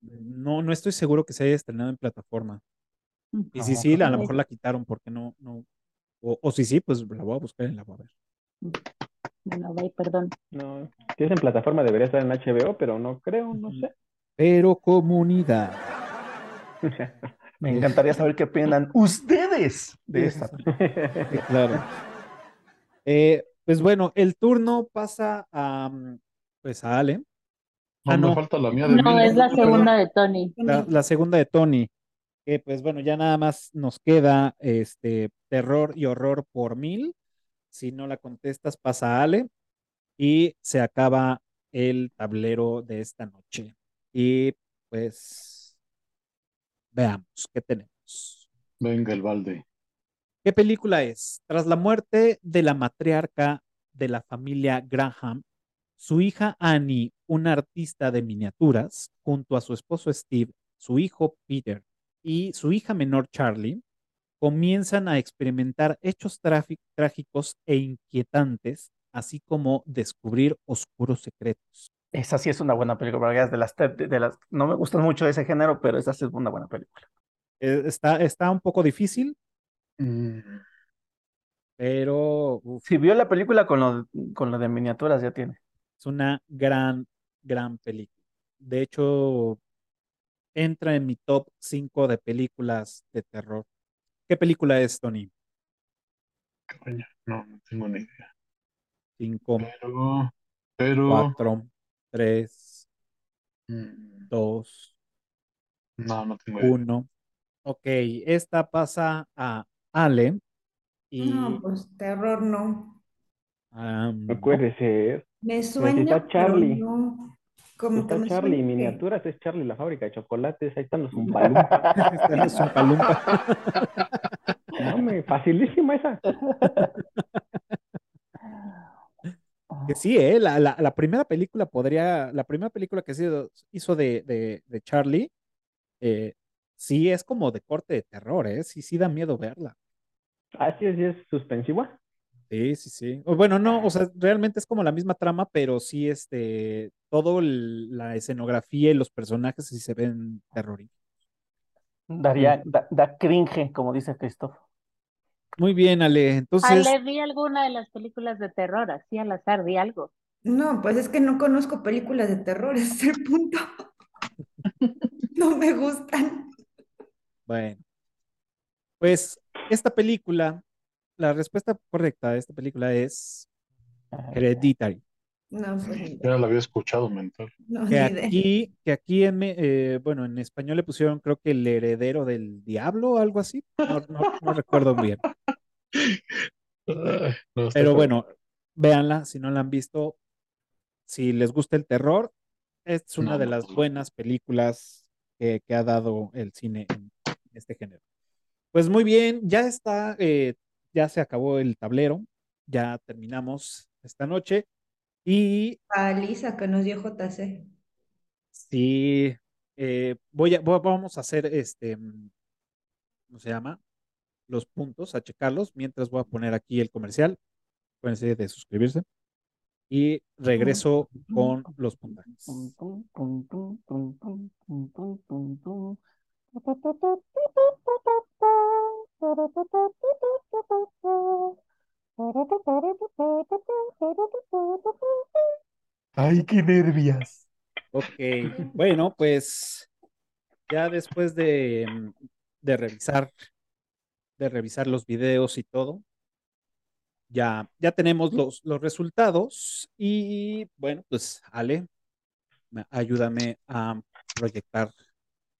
No, no estoy seguro que se haya estrenado en plataforma. Y si No, sí, a lo ok. mejor la quitaron porque no, no. O, o si sí, pues la voy a buscar y la voy a ver. Bueno, güey, perdón. No, si es en plataforma debería estar en HBO, pero no creo, no sé. Pero comunidad. <laughs> Me encantaría saber qué opinan ustedes de esta. Sí, claro. Eh, pues bueno, el turno pasa a, mm, pues a Ale. No, Ah, me no. falta la mía de No, mil. es la segunda de Tony. La, la segunda de Tony. Que pues bueno, ya nada más nos queda este terror y horror por mil. Si no la contestas, pasa a Ale. Y se acaba el tablero de esta noche. Y pues veamos qué tenemos. Venga, el balde. ¿Qué película es? Tras la muerte de la matriarca de la familia Graham, su hija Annie, una artista de miniaturas, junto a su esposo Steve, su hijo Peter y su hija menor Charlie, comienzan a experimentar hechos trágicos e inquietantes, así como descubrir oscuros secretos. Esa sí es una buena película, de las, de, de las, no me gustan mucho de ese género, pero esa sí es una buena película. Eh, está, está un poco difícil, Mm, pero uf, Si vio la película con lo, con lo de miniaturas, ya tiene. Es una gran, gran película. De hecho, entra en mi top 5 de películas de terror. ¿Qué película es, Tony? coño, no, no tengo ni idea. 5, Pero, pero, 4, 3, mm, 2, no, no tengo idea. 1. Ok, esta pasa a Ale y No, pues terror no. am, No puede ser. Me suena, está pero Charlie. no. Que está Charlie, miniaturas, es Charlie la fábrica de chocolates, ahí están los <laughs> Umpalumpas. esta <laughs> no es un palumpa. No, me, facilísima esa. Que sí, ¿eh? La, la- la primera película podría, la primera película que se hizo de, de, de Charlie, eh, sí es como de corte de terror, ¿eh? Sí, sí da miedo verla. Ah, sí, sí es suspensiva. Sí, sí, sí. Bueno, no, o sea, realmente es como la misma trama, pero sí, este, todo el- la escenografía y los personajes sí se ven terroríficos. Daría, da, da cringe, como dice Christoph. Muy bien, Ale. Entonces, Ale, vi alguna de las películas de terror, así al azar, vi algo. No, pues es que no conozco películas de terror, ese <laughs> es el punto. <laughs> No me gustan. bueno, pues esta película, la respuesta correcta de esta película es Hereditary. No, pues Ya la había escuchado mental. No, Que idea. aquí, que aquí en, me- eh, bueno, en español le pusieron creo que el heredero del diablo o algo así. No, no- no recuerdo bien. Pero bueno, véanla si no la han visto. Si les gusta el terror, es una No, de las buenas películas que, que ha dado el cine en este género. Pues muy bien, ya está, eh, ya se acabó el tablero, ya terminamos esta noche. Y A Lisa que nos dio JC. sí, eh, voy a, voy- vamos a hacer este, mm, ¿cómo se llama? Los puntos, a checarlos, mientras voy a poner aquí el comercial. Acuérdense de suscribirse. Y regreso con los puntajes. Ay, qué nervias. Ok, bueno, pues ya después de, de revisar, de revisar los videos y todo, ya, ya tenemos los, los resultados y bueno, pues Ale, me- ayúdame a proyectar.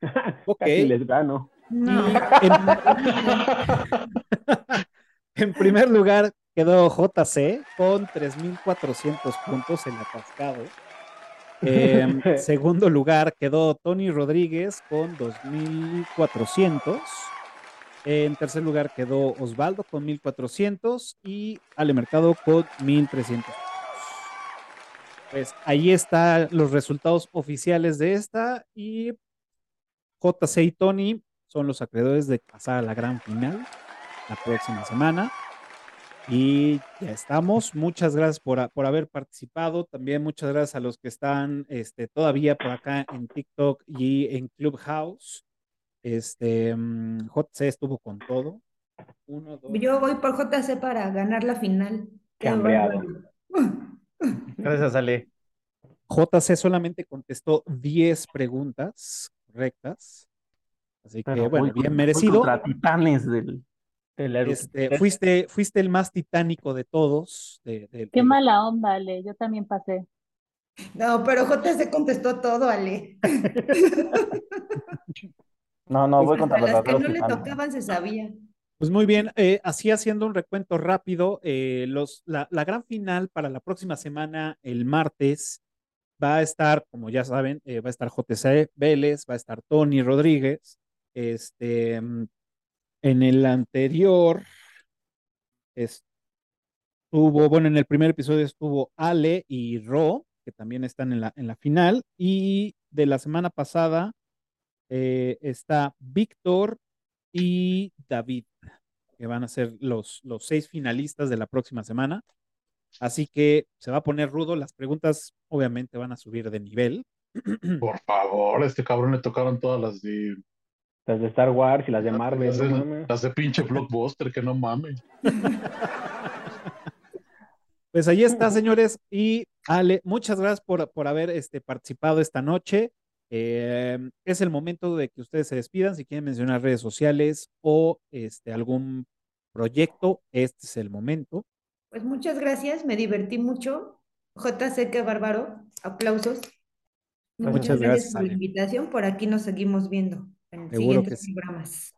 <laughs> Ok. Casi les gano. No. Y en, <laughs> en primer lugar quedó JC con 3.400 puntos en atascado. En <laughs> segundo lugar quedó Tony Rodríguez con 2.400. En tercer lugar quedó Osvaldo con 1.400 y Ale Mercado con 1.300. Pues ahí están los resultados oficiales de esta y JC y Tony son los acreedores de pasar a la gran final la próxima semana. Y ya estamos. Muchas gracias por, por, haber participado. También muchas gracias a los que están este, todavía por acá en TikTok y en Clubhouse. Este, mm, JC estuvo con todo. Uno, dos. Yo voy por JC para ganar la final. Cambiado. <laughs> Gracias, Ale. JC solamente contestó 10 preguntas correctas. Así que, bueno, bien merecido. titanes del, este, fuiste, fuiste el más titánico de todos. De, Qué mala onda, Ale. Yo también pasé. No, pero JC contestó todo, Ale. <laughs> no, no, voy contra las que no le tocaban se sabía. Pues muy bien, eh, así haciendo un recuento rápido, eh, los, la, la, gran final para la próxima semana, el martes, va a estar, como ya saben, eh, va a estar JC Vélez, va a estar Tony Rodríguez, este, mm, en el anterior estuvo, bueno, en el primer episodio estuvo Ale y Ro, que también están en la, en la final, y de la semana pasada eh, está Víctor y David, que van a ser los, los seis finalistas de la próxima semana. Así que se va a poner rudo, las preguntas obviamente van a subir de nivel. <clears throat> Por favor, a este cabrón le tocaron todas las de las de Star Wars y las de Marvel. Las de, las de pinche blockbuster, que no mames. <laughs> Pues ahí está, señores. Y Ale, muchas gracias por, por haber este, participado esta noche. Em, es el momento de que ustedes se despidan. Si quieren mencionar redes sociales o este, algún proyecto, este es el momento. Pues muchas gracias, me divertí mucho. JC, qué bárbaro. Aplausos. muchas, gracias, por la invitación. Por aquí nos seguimos viendo en Seguro siguientes programas.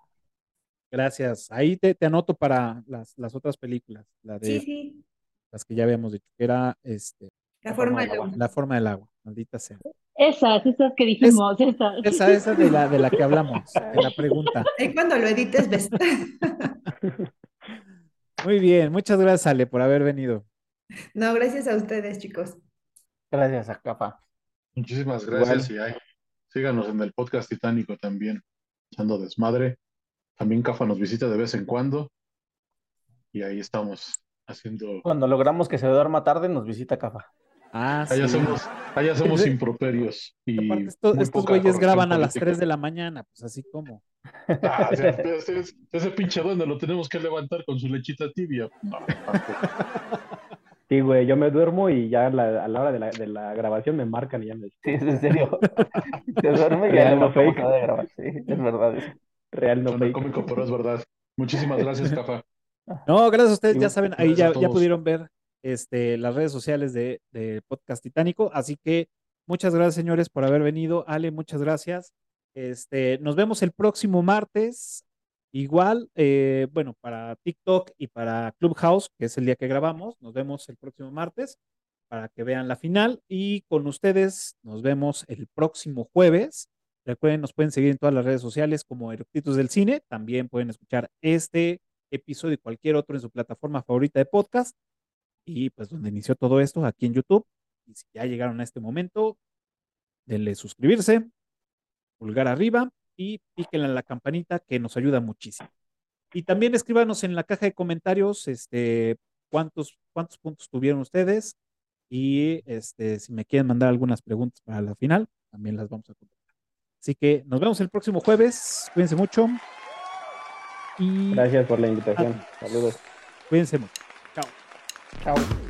Gracias. Ahí te, anoto para las, las otras películas. La de, sí, sí. Las que ya habíamos dicho, que era este, la, forma, del agua. La forma del agua, maldita sea. Esas, esas que dijimos, esa. Esa, esa de la, de la que hablamos, de la pregunta. <laughs> Y cuando lo edites ves. <laughs> Muy bien, muchas gracias, Ale, por haber venido. No, gracias a ustedes, chicos. Gracias a Capa. Muchísimas gracias y síganos en el podcast titánico también, echando desmadre. También Cafa nos visita de vez en cuando y ahí estamos haciendo. Cuando logramos que se duerma tarde, nos visita Cafa. Ah, allá somos, allá somos improperios. Y estos güeyes graban a las 3 de la mañana, pues así como. Ah, ese, pinche duende lo tenemos que levantar con su lechita tibia. <laughs> sí, güey, yo me duermo y ya a la, hora de la, de la, grabación me marcan y ya me. Sí, es en serio. <laughs> Se duerme y ya no fake. De grabar. Sí, es verdad. Real no fake. cómico, pero es verdad. Muchísimas <laughs> gracias, Cafa. No, gracias a ustedes, ya saben, ahí ya, ya pudieron ver este, las redes sociales de, de Podcast Titánico. Así que muchas gracias, señores, por haber venido. Ale, muchas gracias. Este, nos vemos el próximo martes. Igual, eh, bueno, para TikTok y para Clubhouse, que es el día que grabamos, nos vemos el próximo martes para que vean la final. Y con ustedes nos vemos el próximo jueves. Recuerden, nos pueden seguir en todas las redes sociales como Eructitos del Cine. También pueden escuchar este episodio y cualquier otro en su plataforma favorita de podcast. Y pues donde inició todo esto, aquí en YouTube. Y si ya llegaron a este momento, denle suscribirse, pulgar arriba y píquenle a la campanita que nos ayuda muchísimo. Y también escríbanos en la caja de comentarios este, cuántos, cuántos puntos tuvieron ustedes y este, si me quieren mandar algunas preguntas para la final, también las vamos a contestar. Así que nos vemos el próximo jueves. Cuídense mucho. Y... Gracias por la invitación. Saludos. Cuídense mucho. Chao. Chao.